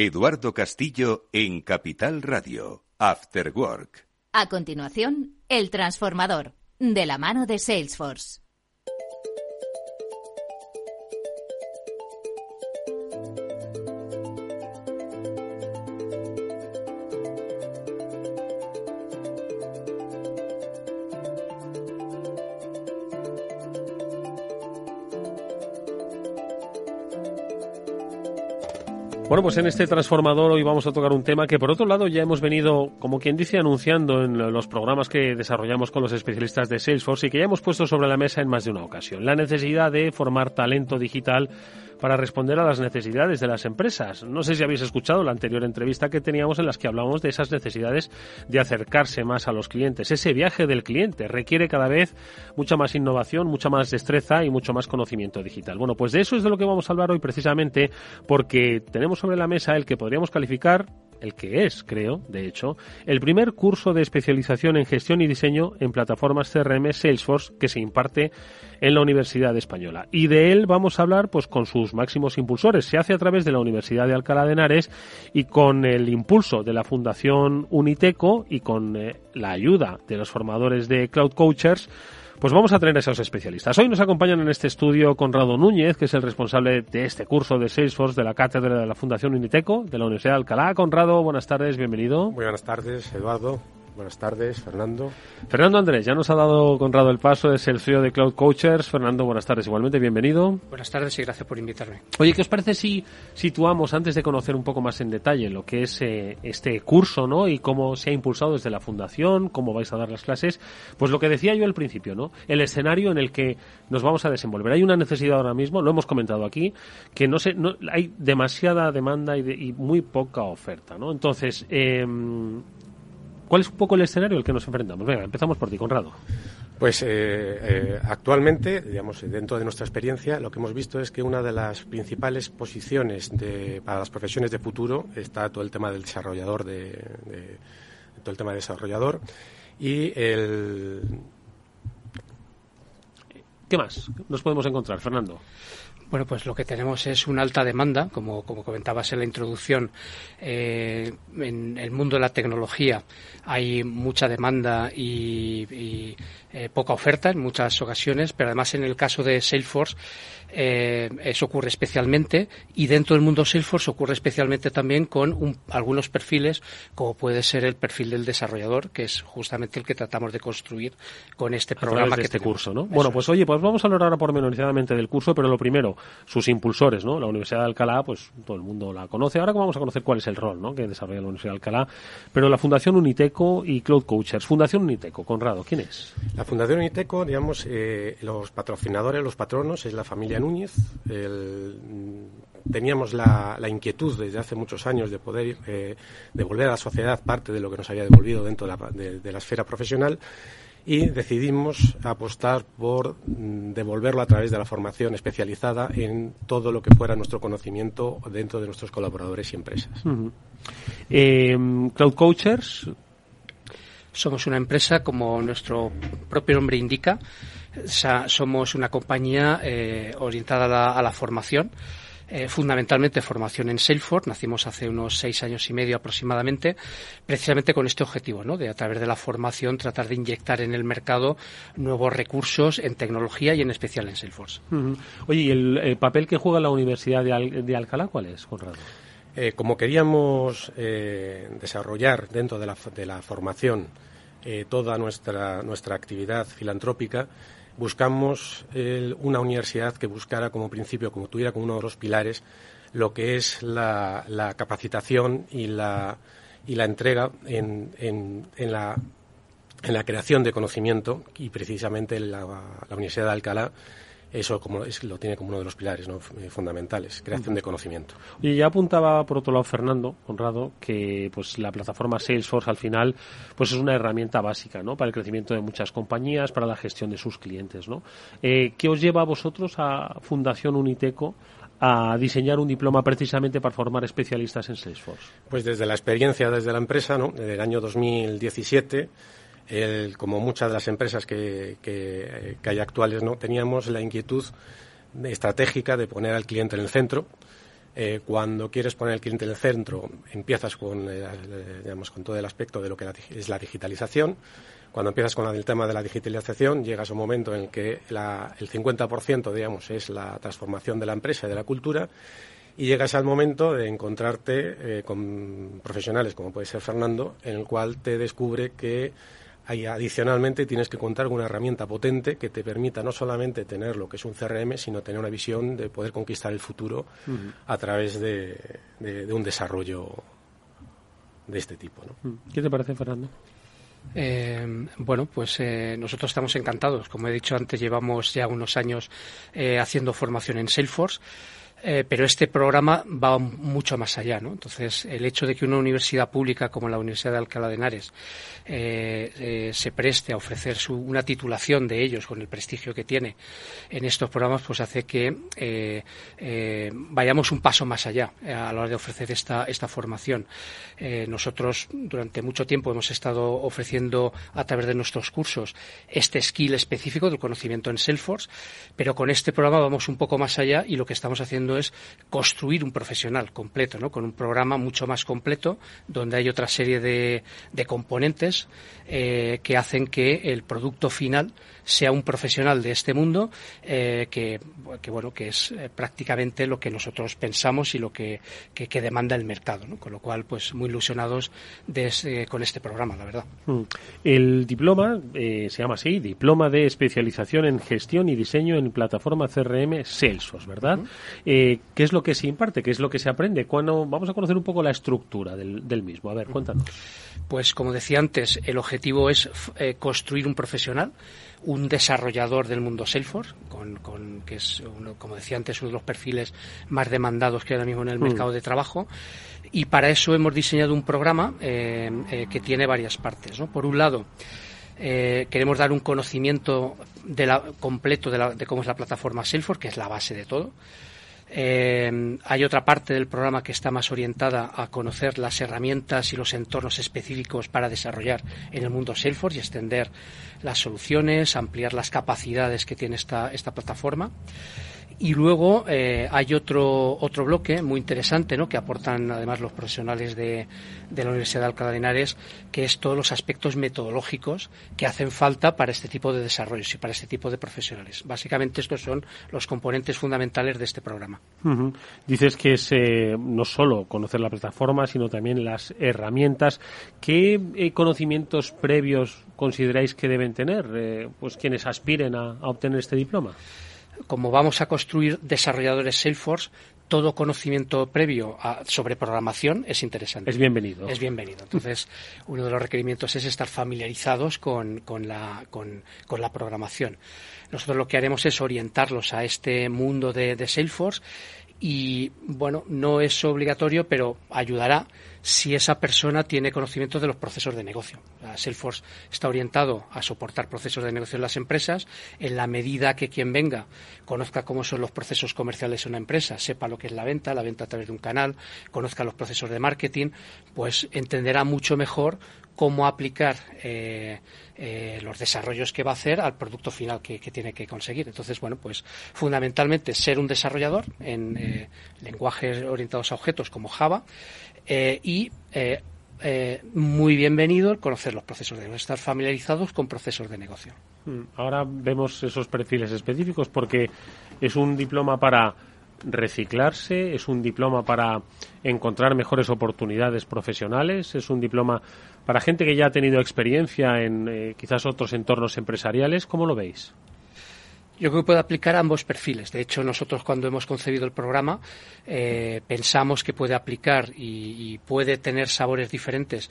Speaker 5: Eduardo Castillo en Capital Radio, After Work.
Speaker 9: A continuación, El Transformador, de la mano de Salesforce.
Speaker 6: Bueno, pues en este transformador hoy vamos a tocar un tema que por otro lado ya hemos venido, como quien dice, anunciando en los programas que desarrollamos con los especialistas de Salesforce y que ya hemos puesto sobre la mesa en más de una ocasión. La necesidad de formar talento digital para responder a las necesidades de las empresas. No sé si habéis escuchado la anterior entrevista que teníamos en las que hablábamos de esas necesidades de acercarse más a los clientes. Ese viaje del cliente requiere cada vez mucha más innovación, mucha más destreza y mucho más conocimiento digital. Bueno, pues de eso es de lo que vamos a hablar hoy precisamente porque tenemos sobre la mesa el que podríamos calificar el que es, creo, de hecho, el primer curso de especialización en gestión y diseño en plataformas CRM Salesforce que se imparte en la Universidad Española. Y de él vamos a hablar pues con sus máximos impulsores. Se hace a través de la Universidad de Alcalá de Henares y con el impulso de la Fundación Uniteco y con eh, la ayuda de los formadores de Cloud Coachers pues vamos a tener a esos especialistas. Hoy nos acompañan en este estudio Conrado Núñez, que es el responsable de este curso de Salesforce de la cátedra de la Fundación Uniteco de la Universidad de Alcalá. Conrado, buenas tardes, bienvenido.
Speaker 10: Muy buenas tardes, Eduardo. Buenas tardes, Fernando.
Speaker 6: Fernando Andrés, ya nos ha dado Conrado el paso, es el CEO de Cloud Coachers. Fernando, buenas tardes igualmente, bienvenido.
Speaker 11: Buenas tardes y gracias por invitarme.
Speaker 6: Oye, ¿qué os parece si situamos, antes de conocer un poco más en detalle lo que es eh, este curso, ¿no? Y cómo se ha impulsado desde la fundación, cómo vais a dar las clases, pues lo que decía yo al principio, ¿no? El escenario en el que nos vamos a desenvolver. Hay una necesidad ahora mismo, lo hemos comentado aquí, que no sé, no, hay demasiada demanda y, y muy poca oferta, ¿no? Entonces, eh, ¿Cuál es un poco el escenario al que nos enfrentamos? Venga, empezamos por ti, Conrado.
Speaker 10: Pues eh, eh, actualmente, digamos, dentro de nuestra experiencia, lo que hemos visto es que una de las principales posiciones de, para las profesiones de futuro está todo el tema del desarrollador de, todo el tema de desarrollador. Y el.
Speaker 6: ¿Qué más nos podemos encontrar, Fernando?
Speaker 11: Bueno, pues lo que tenemos es una alta demanda, como, como comentabas en la introducción. Eh, en el mundo de la tecnología hay mucha demanda y, eh, poca oferta en muchas ocasiones, pero además en el caso de Salesforce eh, eso ocurre especialmente y dentro del mundo Salesforce ocurre especialmente también con algunos perfiles como puede ser el perfil del desarrollador que es justamente el que tratamos de construir con este programa que
Speaker 6: este curso ¿no? bueno pues oye pues vamos a hablar ahora pormenorizadamente del curso pero lo primero sus impulsores ¿no? la Universidad de Alcalá pues todo el mundo la conoce ahora vamos a conocer cuál es el rol ¿no? que desarrolla la Universidad de Alcalá pero la Fundación Uniteco y Cloud Coachers Fundación Uniteco Conrado ¿quién es?
Speaker 10: la Fundación Uniteco digamos eh, los patrocinadores los patronos es la familia Núñez. teníamos la, inquietud desde hace muchos años de poder eh, devolver a la sociedad parte de lo que nos había devolvido dentro de la, esfera profesional y decidimos apostar por mm, devolverlo a través de la formación especializada en todo lo que fuera nuestro conocimiento dentro de nuestros colaboradores y empresas.
Speaker 6: Em, Cloud Coachers.
Speaker 11: Somos una empresa, como nuestro propio nombre indica, somos una compañía eh, orientada a la, formación. Eh, fundamentalmente formación en Salesforce. Nacimos hace unos seis años y medio aproximadamente, precisamente con este objetivo, ¿no? de a través de la formación tratar de inyectar en el mercado nuevos recursos en tecnología y en especial en Salesforce.
Speaker 6: Oye, ¿y el, papel que juega la Universidad de, Alcalá cuál es, Conrado?
Speaker 10: Eh, como queríamos desarrollar dentro de la, de la formación toda nuestra, nuestra actividad filantrópica, buscamos una universidad que buscara como principio, como tuviera como uno de los pilares, lo que es la, capacitación y la, entrega en, en, la, en la creación de conocimiento y precisamente la, la Universidad de Alcalá eso como es, lo tiene como uno de los pilares eh, fundamentales, creación de conocimiento.
Speaker 6: Y ya apuntaba por otro lado Fernando Conrado que pues la plataforma Salesforce al final pues es una herramienta básica ¿no? para el crecimiento de muchas compañías, para la gestión de sus clientes. ¿no? Eh, ¿Qué os lleva a vosotros a Fundación Uniteco a diseñar un diploma precisamente para formar especialistas en Salesforce?
Speaker 10: Pues desde la experiencia desde la empresa, ¿no? desde el año 2017 como muchas de las empresas que, hay actuales, no teníamos la inquietud estratégica de poner al cliente en el centro. Eh, cuando quieres poner al cliente en el centro, empiezas con, eh, digamos, con todo el aspecto de lo que es la digitalización. Cuando empiezas con el tema de la digitalización, llegas a un momento en el que el 50% digamos, es la transformación de la empresa y de la cultura y llegas al momento de encontrarte eh, con profesionales como puede ser Fernando, en el cual te descubre que adicionalmente tienes que contar con una herramienta potente que te permita no solamente tener lo que es un CRM, sino tener una visión de poder conquistar el futuro a través de, un desarrollo de este tipo. ¿no?
Speaker 6: ¿Qué te parece, Fernando?
Speaker 11: Eh, bueno, pues eh, nosotros estamos encantados. Como he dicho antes, llevamos ya unos años eh, haciendo formación en Salesforce. Eh, pero este programa va mucho más allá, ¿no? Entonces, el hecho de que una universidad pública como la Universidad de Alcalá de Henares eh, eh, se preste a ofrecer una titulación de ellos con el prestigio que tiene en estos programas, pues hace que vayamos un paso más allá a la hora de ofrecer esta, esta formación. nosotros durante mucho tiempo hemos estado ofreciendo a través de nuestros cursos este skill específico del conocimiento en Salesforce, pero con este programa vamos un poco más allá y lo que estamos haciendo es construir un profesional completo, ¿no? con un programa mucho más completo, donde hay otra serie de, componentes eh, que hacen que el producto final sea un profesional de este mundo eh, que, bueno que es eh, prácticamente lo que nosotros pensamos y lo que, demanda el mercado con lo cual pues muy ilusionados con este programa la verdad mm.
Speaker 6: el diploma se llama así diploma de especialización en gestión y diseño en plataforma CRM Salesforce verdad eh, ¿Qué es lo que se imparte? ¿Qué es lo que se aprende? Cuando, vamos a conocer un poco la estructura del, mismo. A ver, cuéntanos.
Speaker 11: Pues como decía antes, el objetivo es eh, construir un profesional, un desarrollador del mundo Salesforce, con, que es, como decía antes, uno de los perfiles más demandados que hay ahora mismo en el mm. mercado de trabajo. Y para eso hemos diseñado un programa eh, que tiene varias partes. Por un lado, queremos dar un conocimiento de la, completo de, de, cómo es la plataforma Salesforce, que es la base de todo. Eh, hay otra parte del programa que está más orientada a conocer las herramientas y los entornos específicos para desarrollar en el mundo Salesforce y extender las soluciones, ampliar las capacidades que tiene esta, esta plataforma. Y luego eh, hay otro, otro bloque muy interesante ¿no? que aportan además los profesionales de, de, la Universidad de Alcalá de Henares, que es todos los aspectos metodológicos que hacen falta para este tipo de desarrollos y para este tipo de profesionales. Básicamente estos son los componentes fundamentales de este programa.
Speaker 6: Dices que es eh, no solo conocer la plataforma, sino también las herramientas. ¿Qué eh, conocimientos previos consideráis que deben tener eh, pues quienes aspiren a, a obtener este diploma?
Speaker 11: Como vamos a construir desarrolladores Salesforce, todo conocimiento previo a, sobre programación es interesante.
Speaker 6: Es bienvenido.
Speaker 11: Es bienvenido. Entonces, uno de los requerimientos es estar familiarizados con, con, la, con, con, la, programación. Nosotros lo que haremos es orientarlos a este mundo de, de Salesforce y, bueno, no es obligatorio, pero ayudará si esa persona tiene conocimiento de los procesos de negocio. Salesforce está orientado a soportar procesos de negocio en las empresas en la medida que quien venga conozca cómo son los procesos comerciales en una empresa, sepa lo que es la venta, la venta a través de un canal, conozca los procesos de marketing, pues entenderá mucho mejor cómo aplicar eh, eh, los desarrollos que va a hacer al producto final que, tiene que conseguir. Entonces, bueno, pues fundamentalmente ser un desarrollador en eh, lenguajes orientados a objetos como Java y muy bienvenido conocer los procesos de negocio, estar familiarizados con procesos de negocio.
Speaker 6: Ahora vemos esos perfiles específicos porque es un diploma para reciclarse, es un diploma para encontrar mejores oportunidades profesionales, es un diploma para gente que ya ha tenido experiencia en eh, quizás otros entornos empresariales. ¿Cómo lo veis?
Speaker 11: Yo creo que puede aplicar a ambos perfiles. De hecho, nosotros cuando hemos concebido el programa eh, pensamos que puede aplicar y, y, puede tener sabores diferentes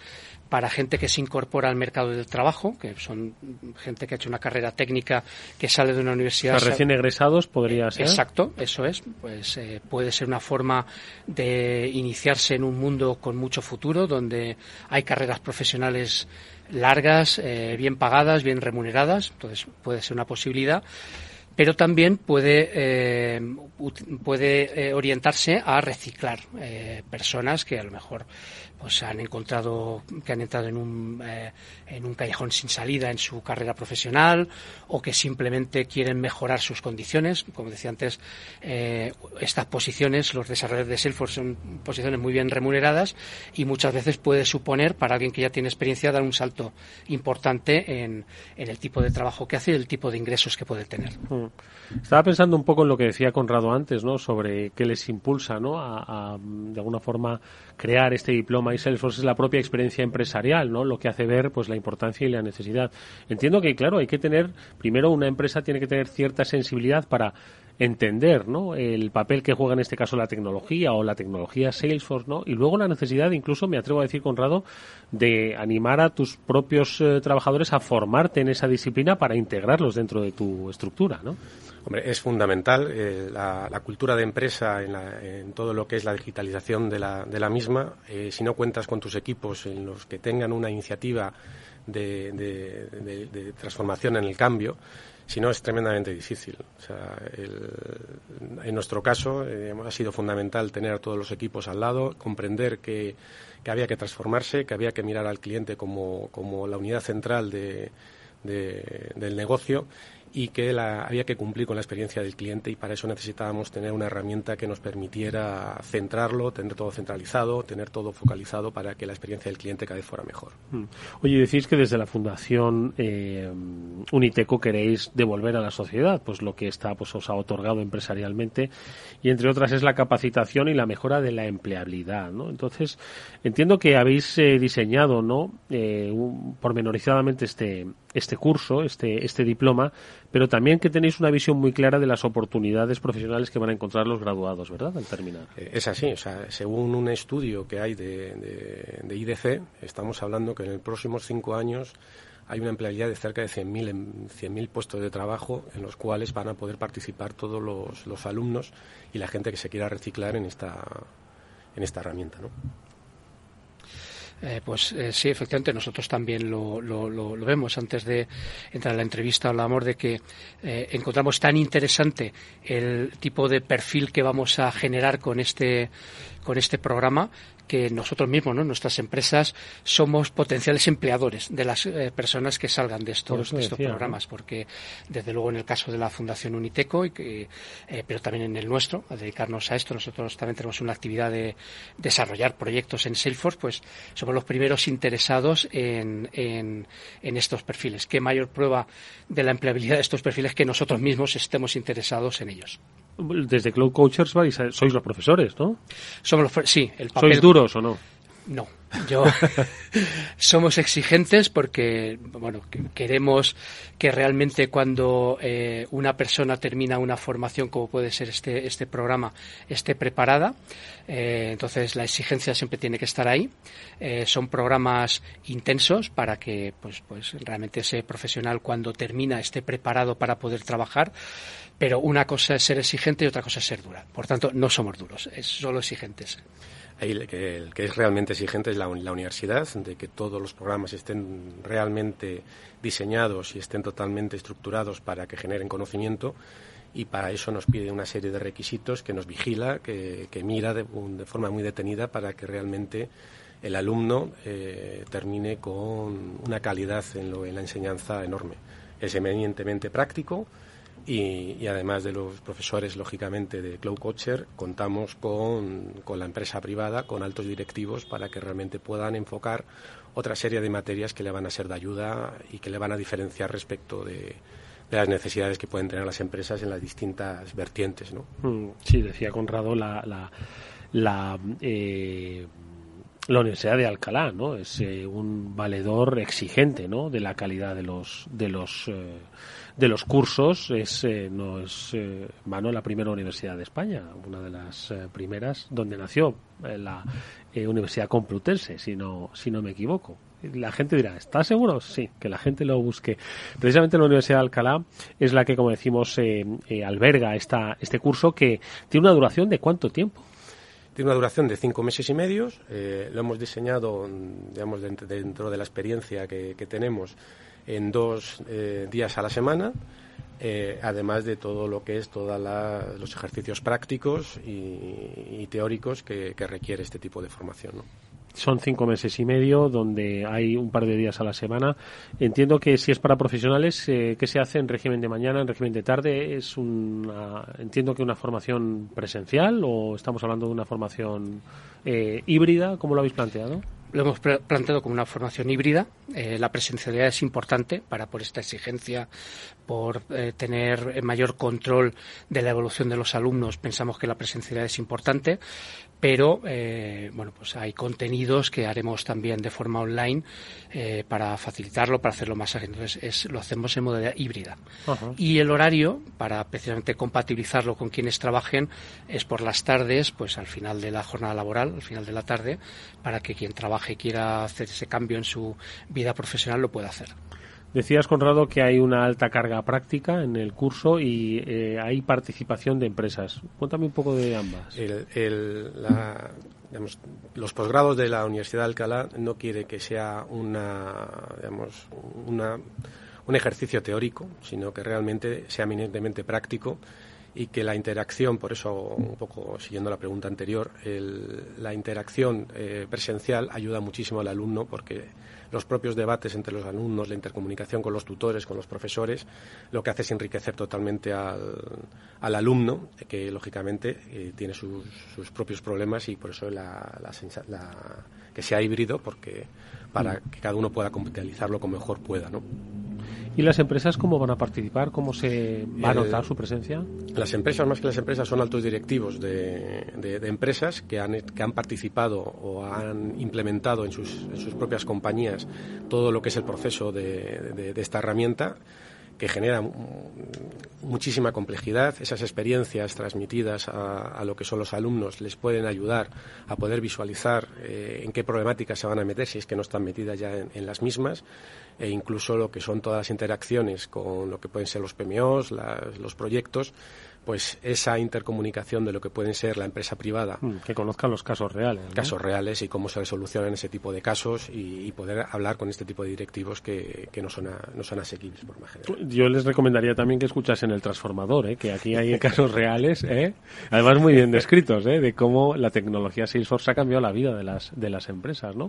Speaker 11: para gente que se incorpora al mercado del trabajo, que son gente que ha hecho una carrera técnica que sale de una universidad.
Speaker 6: O sea, recién egresados podría ser.
Speaker 11: Exacto, eso es. Pues eh, puede ser una forma de iniciarse en un mundo con mucho futuro, donde hay carreras profesionales largas, eh, bien pagadas, bien remuneradas. Entonces puede ser una posibilidad pero también puede, eh, puede eh, orientarse a reciclar eh, personas que a lo mejor pues han encontrado que han entrado en un, eh, en un callejón sin salida en su carrera profesional o que simplemente quieren mejorar sus condiciones. Como decía antes, eh, estas posiciones, los desarrolladores de Salesforce son posiciones muy bien remuneradas y muchas veces puede suponer para alguien que ya tiene experiencia dar un salto importante en, en el tipo de trabajo que hace y el tipo de ingresos que puede tener.
Speaker 6: Mm. Estaba pensando un poco en lo que decía Conrado antes, ¿no? Sobre qué les impulsa, ¿no? A, a de alguna forma crear este diploma Salesforce es la propia experiencia empresarial, ¿no? Lo que hace ver pues la importancia y la necesidad. Entiendo que claro, hay que tener primero una empresa tiene que tener cierta sensibilidad para entender ¿no? el papel que juega en este caso la tecnología o la tecnología Salesforce ¿no? y luego la necesidad incluso me atrevo a decir Conrado de animar a tus propios eh, trabajadores a formarte en esa disciplina para integrarlos dentro de tu estructura ¿no?
Speaker 10: Hombre, es fundamental eh, la, la, cultura de empresa en, la, en, todo lo que es la digitalización de la, de la misma. Eh, si no cuentas con tus equipos en los que tengan una iniciativa de, de, transformación en el cambio, si no es tremendamente difícil. O sea, el, en nuestro caso eh, ha sido fundamental tener a todos los equipos al lado, comprender que, había que transformarse, que había que mirar al cliente como, como la unidad central de, del negocio y que la, había que cumplir con la experiencia del cliente y para eso necesitábamos tener una herramienta que nos permitiera centrarlo, tener todo centralizado, tener todo focalizado para que la experiencia del cliente cada vez fuera mejor.
Speaker 6: Oye, decís que desde la Fundación eh, Uniteco queréis devolver a la sociedad pues lo que está pues os ha otorgado empresarialmente y entre otras es la capacitación y la mejora de la empleabilidad, ¿no? Entonces entiendo que habéis eh, diseñado, ¿no? Eh, un, pormenorizadamente este este curso, este, este diploma, pero también que tenéis una visión muy clara de las oportunidades profesionales que van a encontrar los graduados, ¿verdad? Al terminar.
Speaker 10: Es así, o sea, según un estudio que hay de, de, de IDC, estamos hablando que en los próximos cinco años hay una empleabilidad de cerca de 100.000 100 puestos de trabajo en los cuales van a poder participar todos los, los alumnos y la gente que se quiera reciclar en esta, en esta herramienta, ¿no?
Speaker 11: Eh, pues eh, sí, efectivamente, nosotros también lo, lo, vemos. Antes de entrar a la entrevista hablábamos de que eh, encontramos tan interesante el tipo de perfil que vamos a generar con este con este programa que nosotros mismos, ¿no? nuestras empresas, somos potenciales empleadores de las eh, personas que salgan de estos, estos programas, porque desde luego en el caso de la Fundación Uniteco, y que, eh, pero también en el nuestro, a dedicarnos a esto, nosotros también tenemos una actividad de desarrollar proyectos en Salesforce, pues somos los primeros interesados en, en, en estos perfiles. ¿Qué mayor prueba de la empleabilidad de estos perfiles que nosotros mismos estemos interesados en ellos?
Speaker 6: Desde Cloud Coachers sois los profesores, ¿no?
Speaker 11: Somos los, sí,
Speaker 6: el papel... ¿Sois duros o no?
Speaker 11: No, yo somos exigentes porque bueno queremos que realmente cuando eh, una persona termina una formación como puede ser este este programa esté preparada. Eh, entonces la exigencia siempre tiene que estar ahí. Eh, son programas intensos para que pues pues realmente ese profesional cuando termina esté preparado para poder trabajar. Pero una cosa es ser exigente y otra cosa es ser dura. Por tanto, no somos duros, es solo exigentes.
Speaker 10: El que, es realmente exigente es la, universidad, de que todos los programas estén realmente diseñados y estén totalmente estructurados para que generen conocimiento y para eso nos pide una serie de requisitos que nos vigila, que, mira de, forma muy detenida para que realmente el alumno eh, termine con una calidad en, lo, en la enseñanza enorme. Es eminentemente práctico, y, además de los profesores, lógicamente, de Cloud Coacher, contamos con, la empresa privada, con altos directivos, para que realmente puedan enfocar otra serie de materias que le van a ser de ayuda y que le van a diferenciar respecto de, las necesidades que pueden tener las empresas en las distintas vertientes. ¿no?
Speaker 6: Mm, sí, decía Conrado, la, la, la eh, la Universidad de Alcalá, ¿no? Es eh, un valedor exigente, ¿no? De la calidad de los de los eh, de los cursos. Es eh, no es vano la primera universidad de España, una de las primeras donde nació la Universidad Complutense, si no si no me equivoco. La gente dirá, ¿está seguro? Sí, que la gente lo busque. Precisamente la Universidad de Alcalá es la que, como decimos, alberga esta, este curso que tiene una duración de cuánto tiempo.
Speaker 10: Tiene una duración de cinco meses y medio. Eh, lo hemos diseñado, digamos, dentro de la experiencia que, tenemos en dos eh, días a la semana. Eh, además de todo lo que es todos los ejercicios prácticos y, teóricos que, requiere este tipo de formación.
Speaker 6: Son cinco meses y medio donde hay un par de días a la semana. Entiendo que si es para profesionales, eh, ¿qué se hace en régimen de mañana, en régimen de tarde? ¿Es una, entiendo que una formación presencial o estamos hablando de una formación eh, híbrida? ¿Cómo lo habéis planteado?
Speaker 11: Lo hemos planteado como una formación híbrida. Eh, la presencialidad es importante para por esta exigencia, por eh, tener mayor control de la evolución de los alumnos. Pensamos que la presencialidad es importante, pero eh, bueno, pues hay contenidos que haremos también de forma online eh, para facilitarlo, para hacerlo más ágil. Entonces, es, lo hacemos en modalidad híbrida. Y el horario, para precisamente compatibilizarlo con quienes trabajen, es por las tardes, pues al final de la jornada laboral, al final de la tarde, para que quien trabaje y quiera hacer ese cambio en su vida profesional lo pueda hacer.
Speaker 6: Decías, Conrado, que hay una alta carga práctica en el curso y eh, hay participación de empresas. Cuéntame un poco de ambas.
Speaker 10: los posgrados de la Universidad de Alcalá no quiere que sea una, un ejercicio teórico, sino que realmente sea eminentemente práctico y que la interacción, por eso un poco siguiendo la pregunta anterior, la interacción eh, presencial ayuda muchísimo al alumno porque los propios debates entre los alumnos, la intercomunicación con los tutores, con los profesores, lo que hace es enriquecer totalmente al, al alumno, que lógicamente eh, tiene sus, sus, propios problemas y por eso la, la, que sea híbrido, porque para que cada uno pueda capitalizarlo como mejor pueda, ¿no?
Speaker 6: ¿Y las empresas cómo van a participar? ¿Cómo se va a notar su presencia?
Speaker 10: Las empresas, más que las empresas, son altos directivos de, de, empresas que han, que han participado o han implementado en sus, en sus propias compañías todo lo que es el proceso de, de esta herramienta que genera muchísima complejidad. Esas experiencias transmitidas a, lo que son los alumnos les pueden ayudar a poder visualizar eh, en qué problemáticas se van a meter si es que no están metidas ya en, las mismas e incluso lo que son todas las interacciones con lo que pueden ser los PMOs, los proyectos, pues esa intercomunicación de lo que pueden ser la empresa privada.
Speaker 6: Mm, que conozcan los casos reales.
Speaker 10: Casos reales y cómo se solucionan ese tipo de casos y, poder hablar con este tipo de directivos que, no, son no son asequibles por más general.
Speaker 6: Yo les recomendaría también que escuchasen el transformador, ¿eh? que aquí hay casos reales, ¿eh? además muy bien descritos, ¿eh? de cómo la tecnología Salesforce ha cambiado la vida de las, de las empresas. ¿no?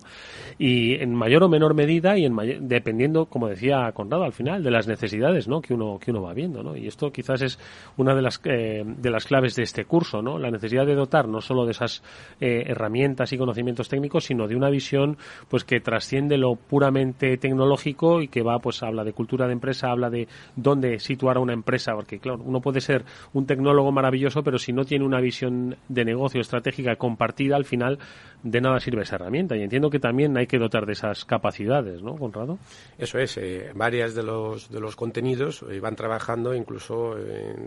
Speaker 6: Y en mayor o menor medida y en dependiendo, como decía Conrado al final, de las necesidades ¿no? que, uno, que uno va viendo. ¿no? Y esto quizás es una de las, eh, de las claves de este curso, ¿no? la necesidad de dotar no solo de esas eh, herramientas y conocimientos técnicos, sino de una visión pues que trasciende lo puramente tecnológico y que va, pues habla de cultura de empresa, habla de dónde situar a una empresa, porque claro, uno puede ser un tecnólogo maravilloso, pero si no tiene una visión de negocio estratégica compartida, al final de nada sirve esa herramienta. Y entiendo que también hay que dotar de esas capacidades, ¿no, Conrado?
Speaker 10: Eso es. Eh, varias de los, de los contenidos eh, van trabajando, incluso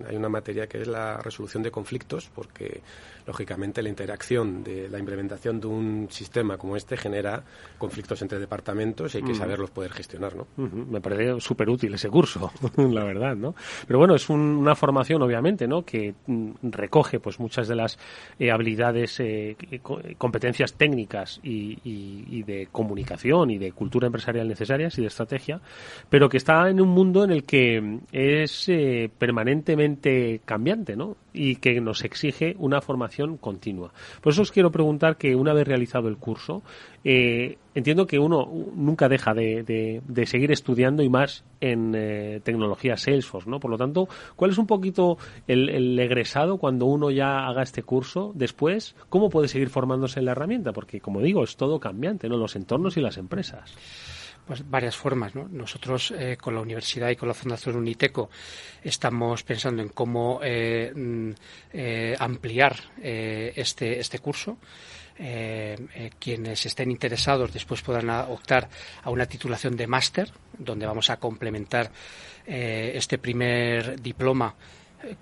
Speaker 10: hay una materia que es la resolución de conflictos, porque lógicamente la interacción de la implementación de un sistema como este genera conflictos entre departamentos y hay que saberlos poder gestionar, ¿no?
Speaker 6: Me parece súper útil ese curso, la verdad, ¿no? Pero bueno, es una formación, obviamente, ¿no? Que mm, recoge, pues, muchas de las eh, habilidades, eh, técnicas y, de comunicación y de cultura empresarial necesarias y de estrategia, pero que está en un mundo en el que es eh, permanentemente cambiante, ¿no? Y que nos exige una formación continua. Por eso os quiero preguntar que una vez realizado el curso, eh, entiendo que uno nunca deja de, seguir estudiando y más en eh, tecnología Salesforce, ¿no? Por lo tanto, ¿cuál es un poquito el, egresado cuando uno ya haga este curso después? ¿Cómo puede seguir formándose en la herramienta? Porque, como digo, es todo cambiante, ¿no? Los entornos y las empresas
Speaker 11: pues varias formas. ¿no? Nosotros eh, con la universidad y con la Fundación Uniteco estamos pensando en cómo eh, mm, eh, ampliar este, este curso. quienes estén interesados después podrán optar a una titulación de máster, donde vamos a complementar este primer diploma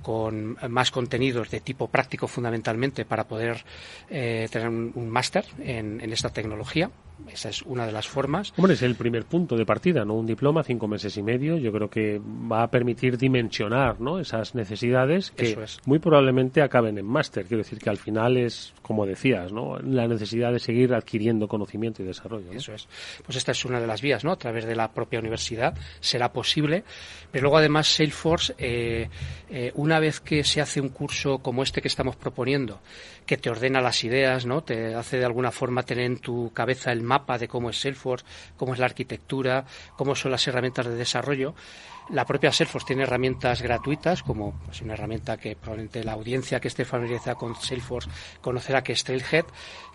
Speaker 11: con más contenidos de tipo práctico fundamentalmente para poder tener un, máster en, esta tecnología esa es una de las formas.
Speaker 6: Hombre, es el primer punto de partida, ¿no? Un diploma, cinco meses y medio, yo creo que va a permitir dimensionar, ¿no? Esas necesidades que muy probablemente acaben en máster. Quiero decir que al final es, como decías, ¿no? La necesidad de seguir adquiriendo conocimiento y desarrollo.
Speaker 11: Eso es. Pues esta es una de las vías, ¿no? A través de la propia universidad será posible. Pero luego, además, Salesforce, eh, eh, una vez que se hace un curso como este que estamos proponiendo, que te ordena las ideas, ¿no? Te hace de alguna forma tener en tu cabeza el mapa de cómo es Salesforce, cómo es la arquitectura, cómo son las herramientas de desarrollo. La propia Salesforce tiene herramientas gratuitas, como pues, una herramienta que probablemente la audiencia que esté familiarizada con Salesforce conocerá que es Trailhead,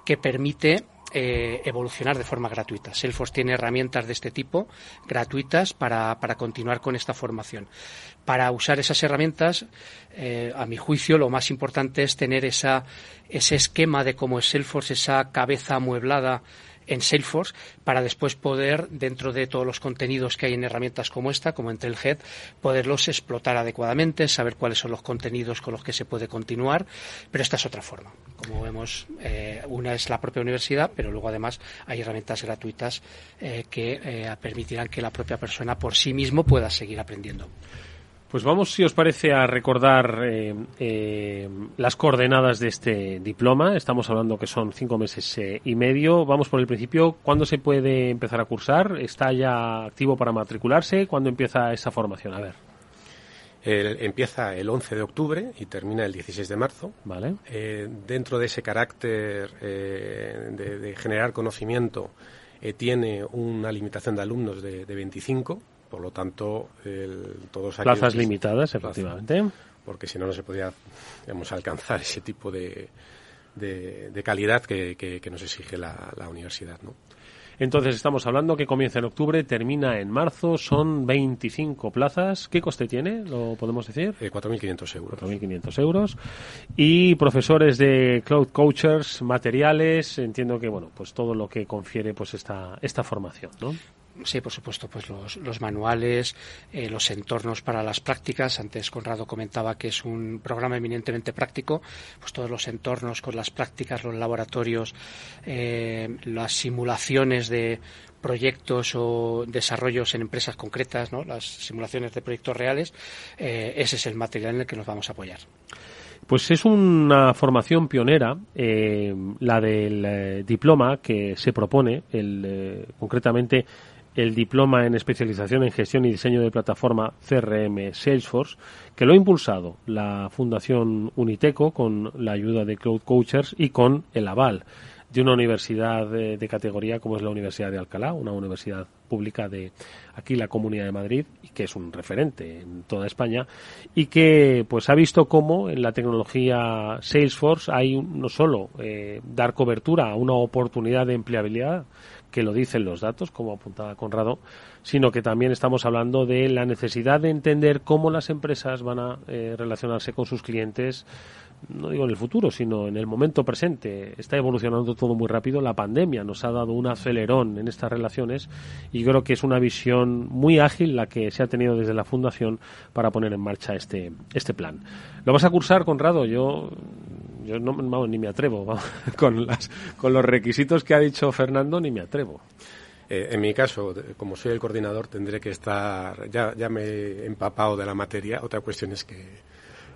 Speaker 11: que permite eh, evolucionar de forma gratuita. Salesforce tiene herramientas de este tipo gratuitas para, continuar con esta formación. Para usar esas herramientas, eh, a mi juicio, lo más importante es tener esa, ese esquema de cómo es Salesforce, esa cabeza amueblada en Salesforce para después poder, dentro de todos los contenidos que hay en herramientas como esta, como entre el Trailhead, poderlos explotar adecuadamente, saber cuáles son los contenidos con los que se puede continuar, pero esta es otra forma. Como vemos, eh, una es la propia universidad, pero luego además hay herramientas gratuitas eh, que eh, permitirán que la propia persona por sí mismo pueda seguir aprendiendo.
Speaker 6: Pues vamos, si os parece, a recordar eh, eh, las coordenadas de este diploma. Estamos hablando que son cinco meses eh, y medio. Vamos por el principio. ¿Cuándo se puede empezar a cursar? ¿Está ya activo para matricularse? ¿Cuándo empieza esa formación? A ver.
Speaker 10: empieza el 11 de octubre y termina el 16 de marzo.
Speaker 6: Vale.
Speaker 10: dentro de ese carácter de, generar conocimiento, tiene una limitación de alumnos de, de 25 por lo tanto, el, todos
Speaker 6: Plazas limitadas, efectivamente.
Speaker 10: Porque si no, no se podía alcanzar ese tipo de, de, calidad que, que, nos exige la, la universidad. ¿no?
Speaker 6: Entonces estamos hablando que comienza en octubre, termina en marzo, son 25 plazas. ¿Qué coste tiene? ¿Lo podemos decir?
Speaker 10: Eh, 4.500 euros.
Speaker 6: 4.500 euros. Y profesores de Cloud Coachers, materiales, entiendo que, bueno, pues todo lo que confiere pues esta, esta formación, ¿no?
Speaker 11: Sí, por supuesto, pues los, manuales, eh, los entornos para las prácticas. Antes Conrado comentaba que es un programa eminentemente práctico, pues todos los entornos con las prácticas, los laboratorios, eh, las simulaciones de proyectos o desarrollos en empresas concretas, ¿no? las simulaciones de proyectos reales, eh, ese es el material en el que nos vamos a apoyar.
Speaker 6: Pues es una formación pionera, la del diploma que se propone, el, concretamente el diploma en especialización en gestión y diseño de plataforma CRM Salesforce, que lo ha impulsado la Fundación Uniteco con la ayuda de Cloud Coachers y con el aval de una universidad de, categoría como es la Universidad de Alcalá, una universidad pública de aquí la Comunidad de Madrid y que es un referente en toda España y que pues ha visto cómo en la tecnología Salesforce hay no solo eh, dar cobertura a una oportunidad de empleabilidad que lo dicen los datos, como apuntaba Conrado, sino que también estamos hablando de la necesidad de entender cómo las empresas van a eh, relacionarse con sus clientes, no digo en el futuro, sino en el momento presente. Está evolucionando todo muy rápido. La pandemia nos ha dado un acelerón en estas relaciones y creo que es una visión muy ágil la que se ha tenido desde la Fundación para poner en marcha este, este plan. ¿Lo vas a cursar, Conrado? Yo yo no, ni me atrevo. Con, las, con los requisitos que ha dicho Fernando, ni me atrevo.
Speaker 10: Eh, en mi caso, como soy el coordinador, tendré que estar. Ya, ya me he empapado de la materia. Otra cuestión es que,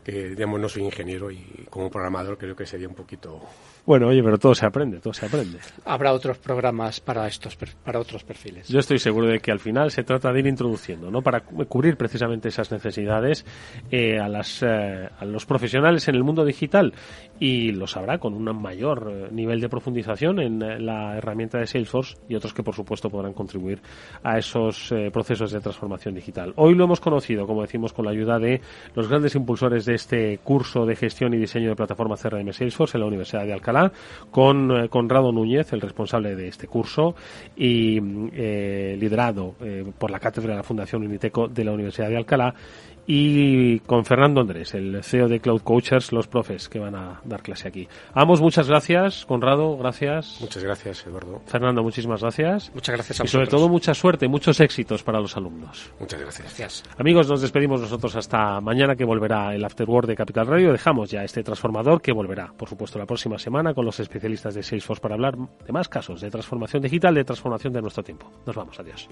Speaker 10: que, digamos, no soy ingeniero y como programador creo que sería un poquito
Speaker 6: bueno, oye, pero todo se aprende, todo se aprende.
Speaker 11: Habrá otros programas para estos para otros perfiles.
Speaker 6: Yo estoy seguro de que al final se trata de ir introduciendo, ¿no? Para cubrir precisamente esas necesidades eh, a las eh, a los profesionales en el mundo digital y lo sabrá con un mayor eh, nivel de profundización en la herramienta de Salesforce y otros que por supuesto podrán contribuir a esos procesos de transformación digital. Hoy lo hemos conocido, como decimos, con la ayuda de los grandes impulsores de este curso de gestión y diseño de plataforma CRM Salesforce en la Universidad de Alcalá con eh, Conrado Núñez, el responsable de este curso, y eh, liderado eh, por la cátedra de la Fundación Uniteco de la Universidad de Alcalá, y con Fernando Andrés, el CEO de Cloud Coachers, los profes que van a dar clase aquí. Ambos, muchas gracias. Conrado, gracias.
Speaker 10: Muchas gracias, Eduardo.
Speaker 6: Fernando, muchísimas gracias.
Speaker 11: Muchas gracias a
Speaker 6: Y sobre todo, mucha suerte, muchos éxitos para los alumnos.
Speaker 10: Muchas gracias.
Speaker 6: Amigos, nos despedimos nosotros hasta mañana que volverá el Afterword de Capital Radio. Dejamos ya este transformador que volverá, por supuesto, la próxima semana con los especialistas de Salesforce para hablar de más casos de transformación digital, de transformación de nuestro tiempo. Nos vamos, adiós.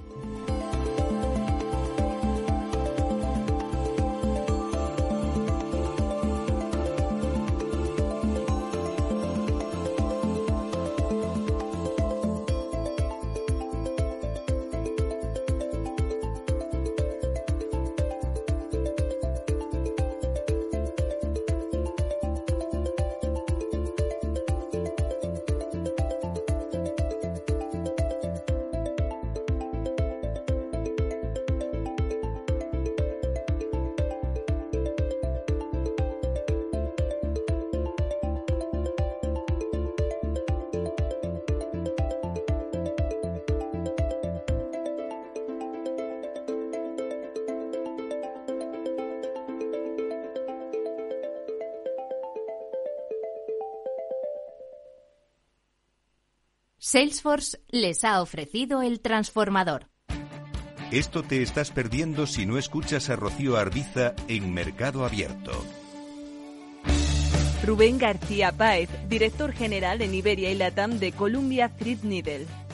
Speaker 9: Salesforce les ha ofrecido el transformador.
Speaker 5: Esto te estás perdiendo si no escuchas a Rocío Arbiza en Mercado Abierto.
Speaker 12: Rubén García Páez, director general en Iberia y Latam de Columbia Threadneedle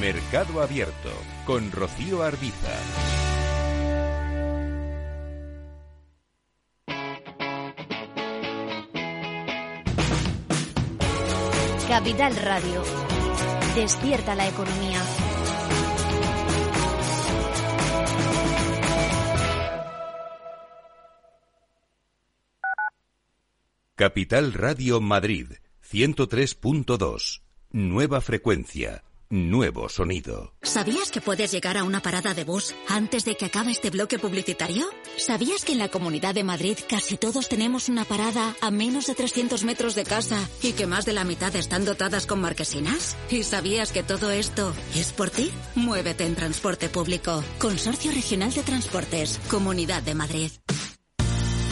Speaker 5: Mercado Abierto con Rocío Arbiza.
Speaker 9: Capital Radio. Despierta la economía.
Speaker 5: Capital Radio Madrid, 103.2. Nueva frecuencia nuevo sonido.
Speaker 13: ¿Sabías que puedes llegar a una parada de bus antes de que acabe este bloque publicitario? ¿Sabías que en la Comunidad de Madrid casi todos tenemos una parada a menos de 300 metros de casa y que más de la mitad están dotadas con marquesinas? ¿Y sabías que todo esto es por ti? Muévete en transporte público. Consorcio Regional de Transportes, Comunidad de Madrid.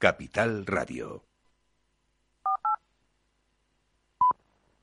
Speaker 5: Capital Radio.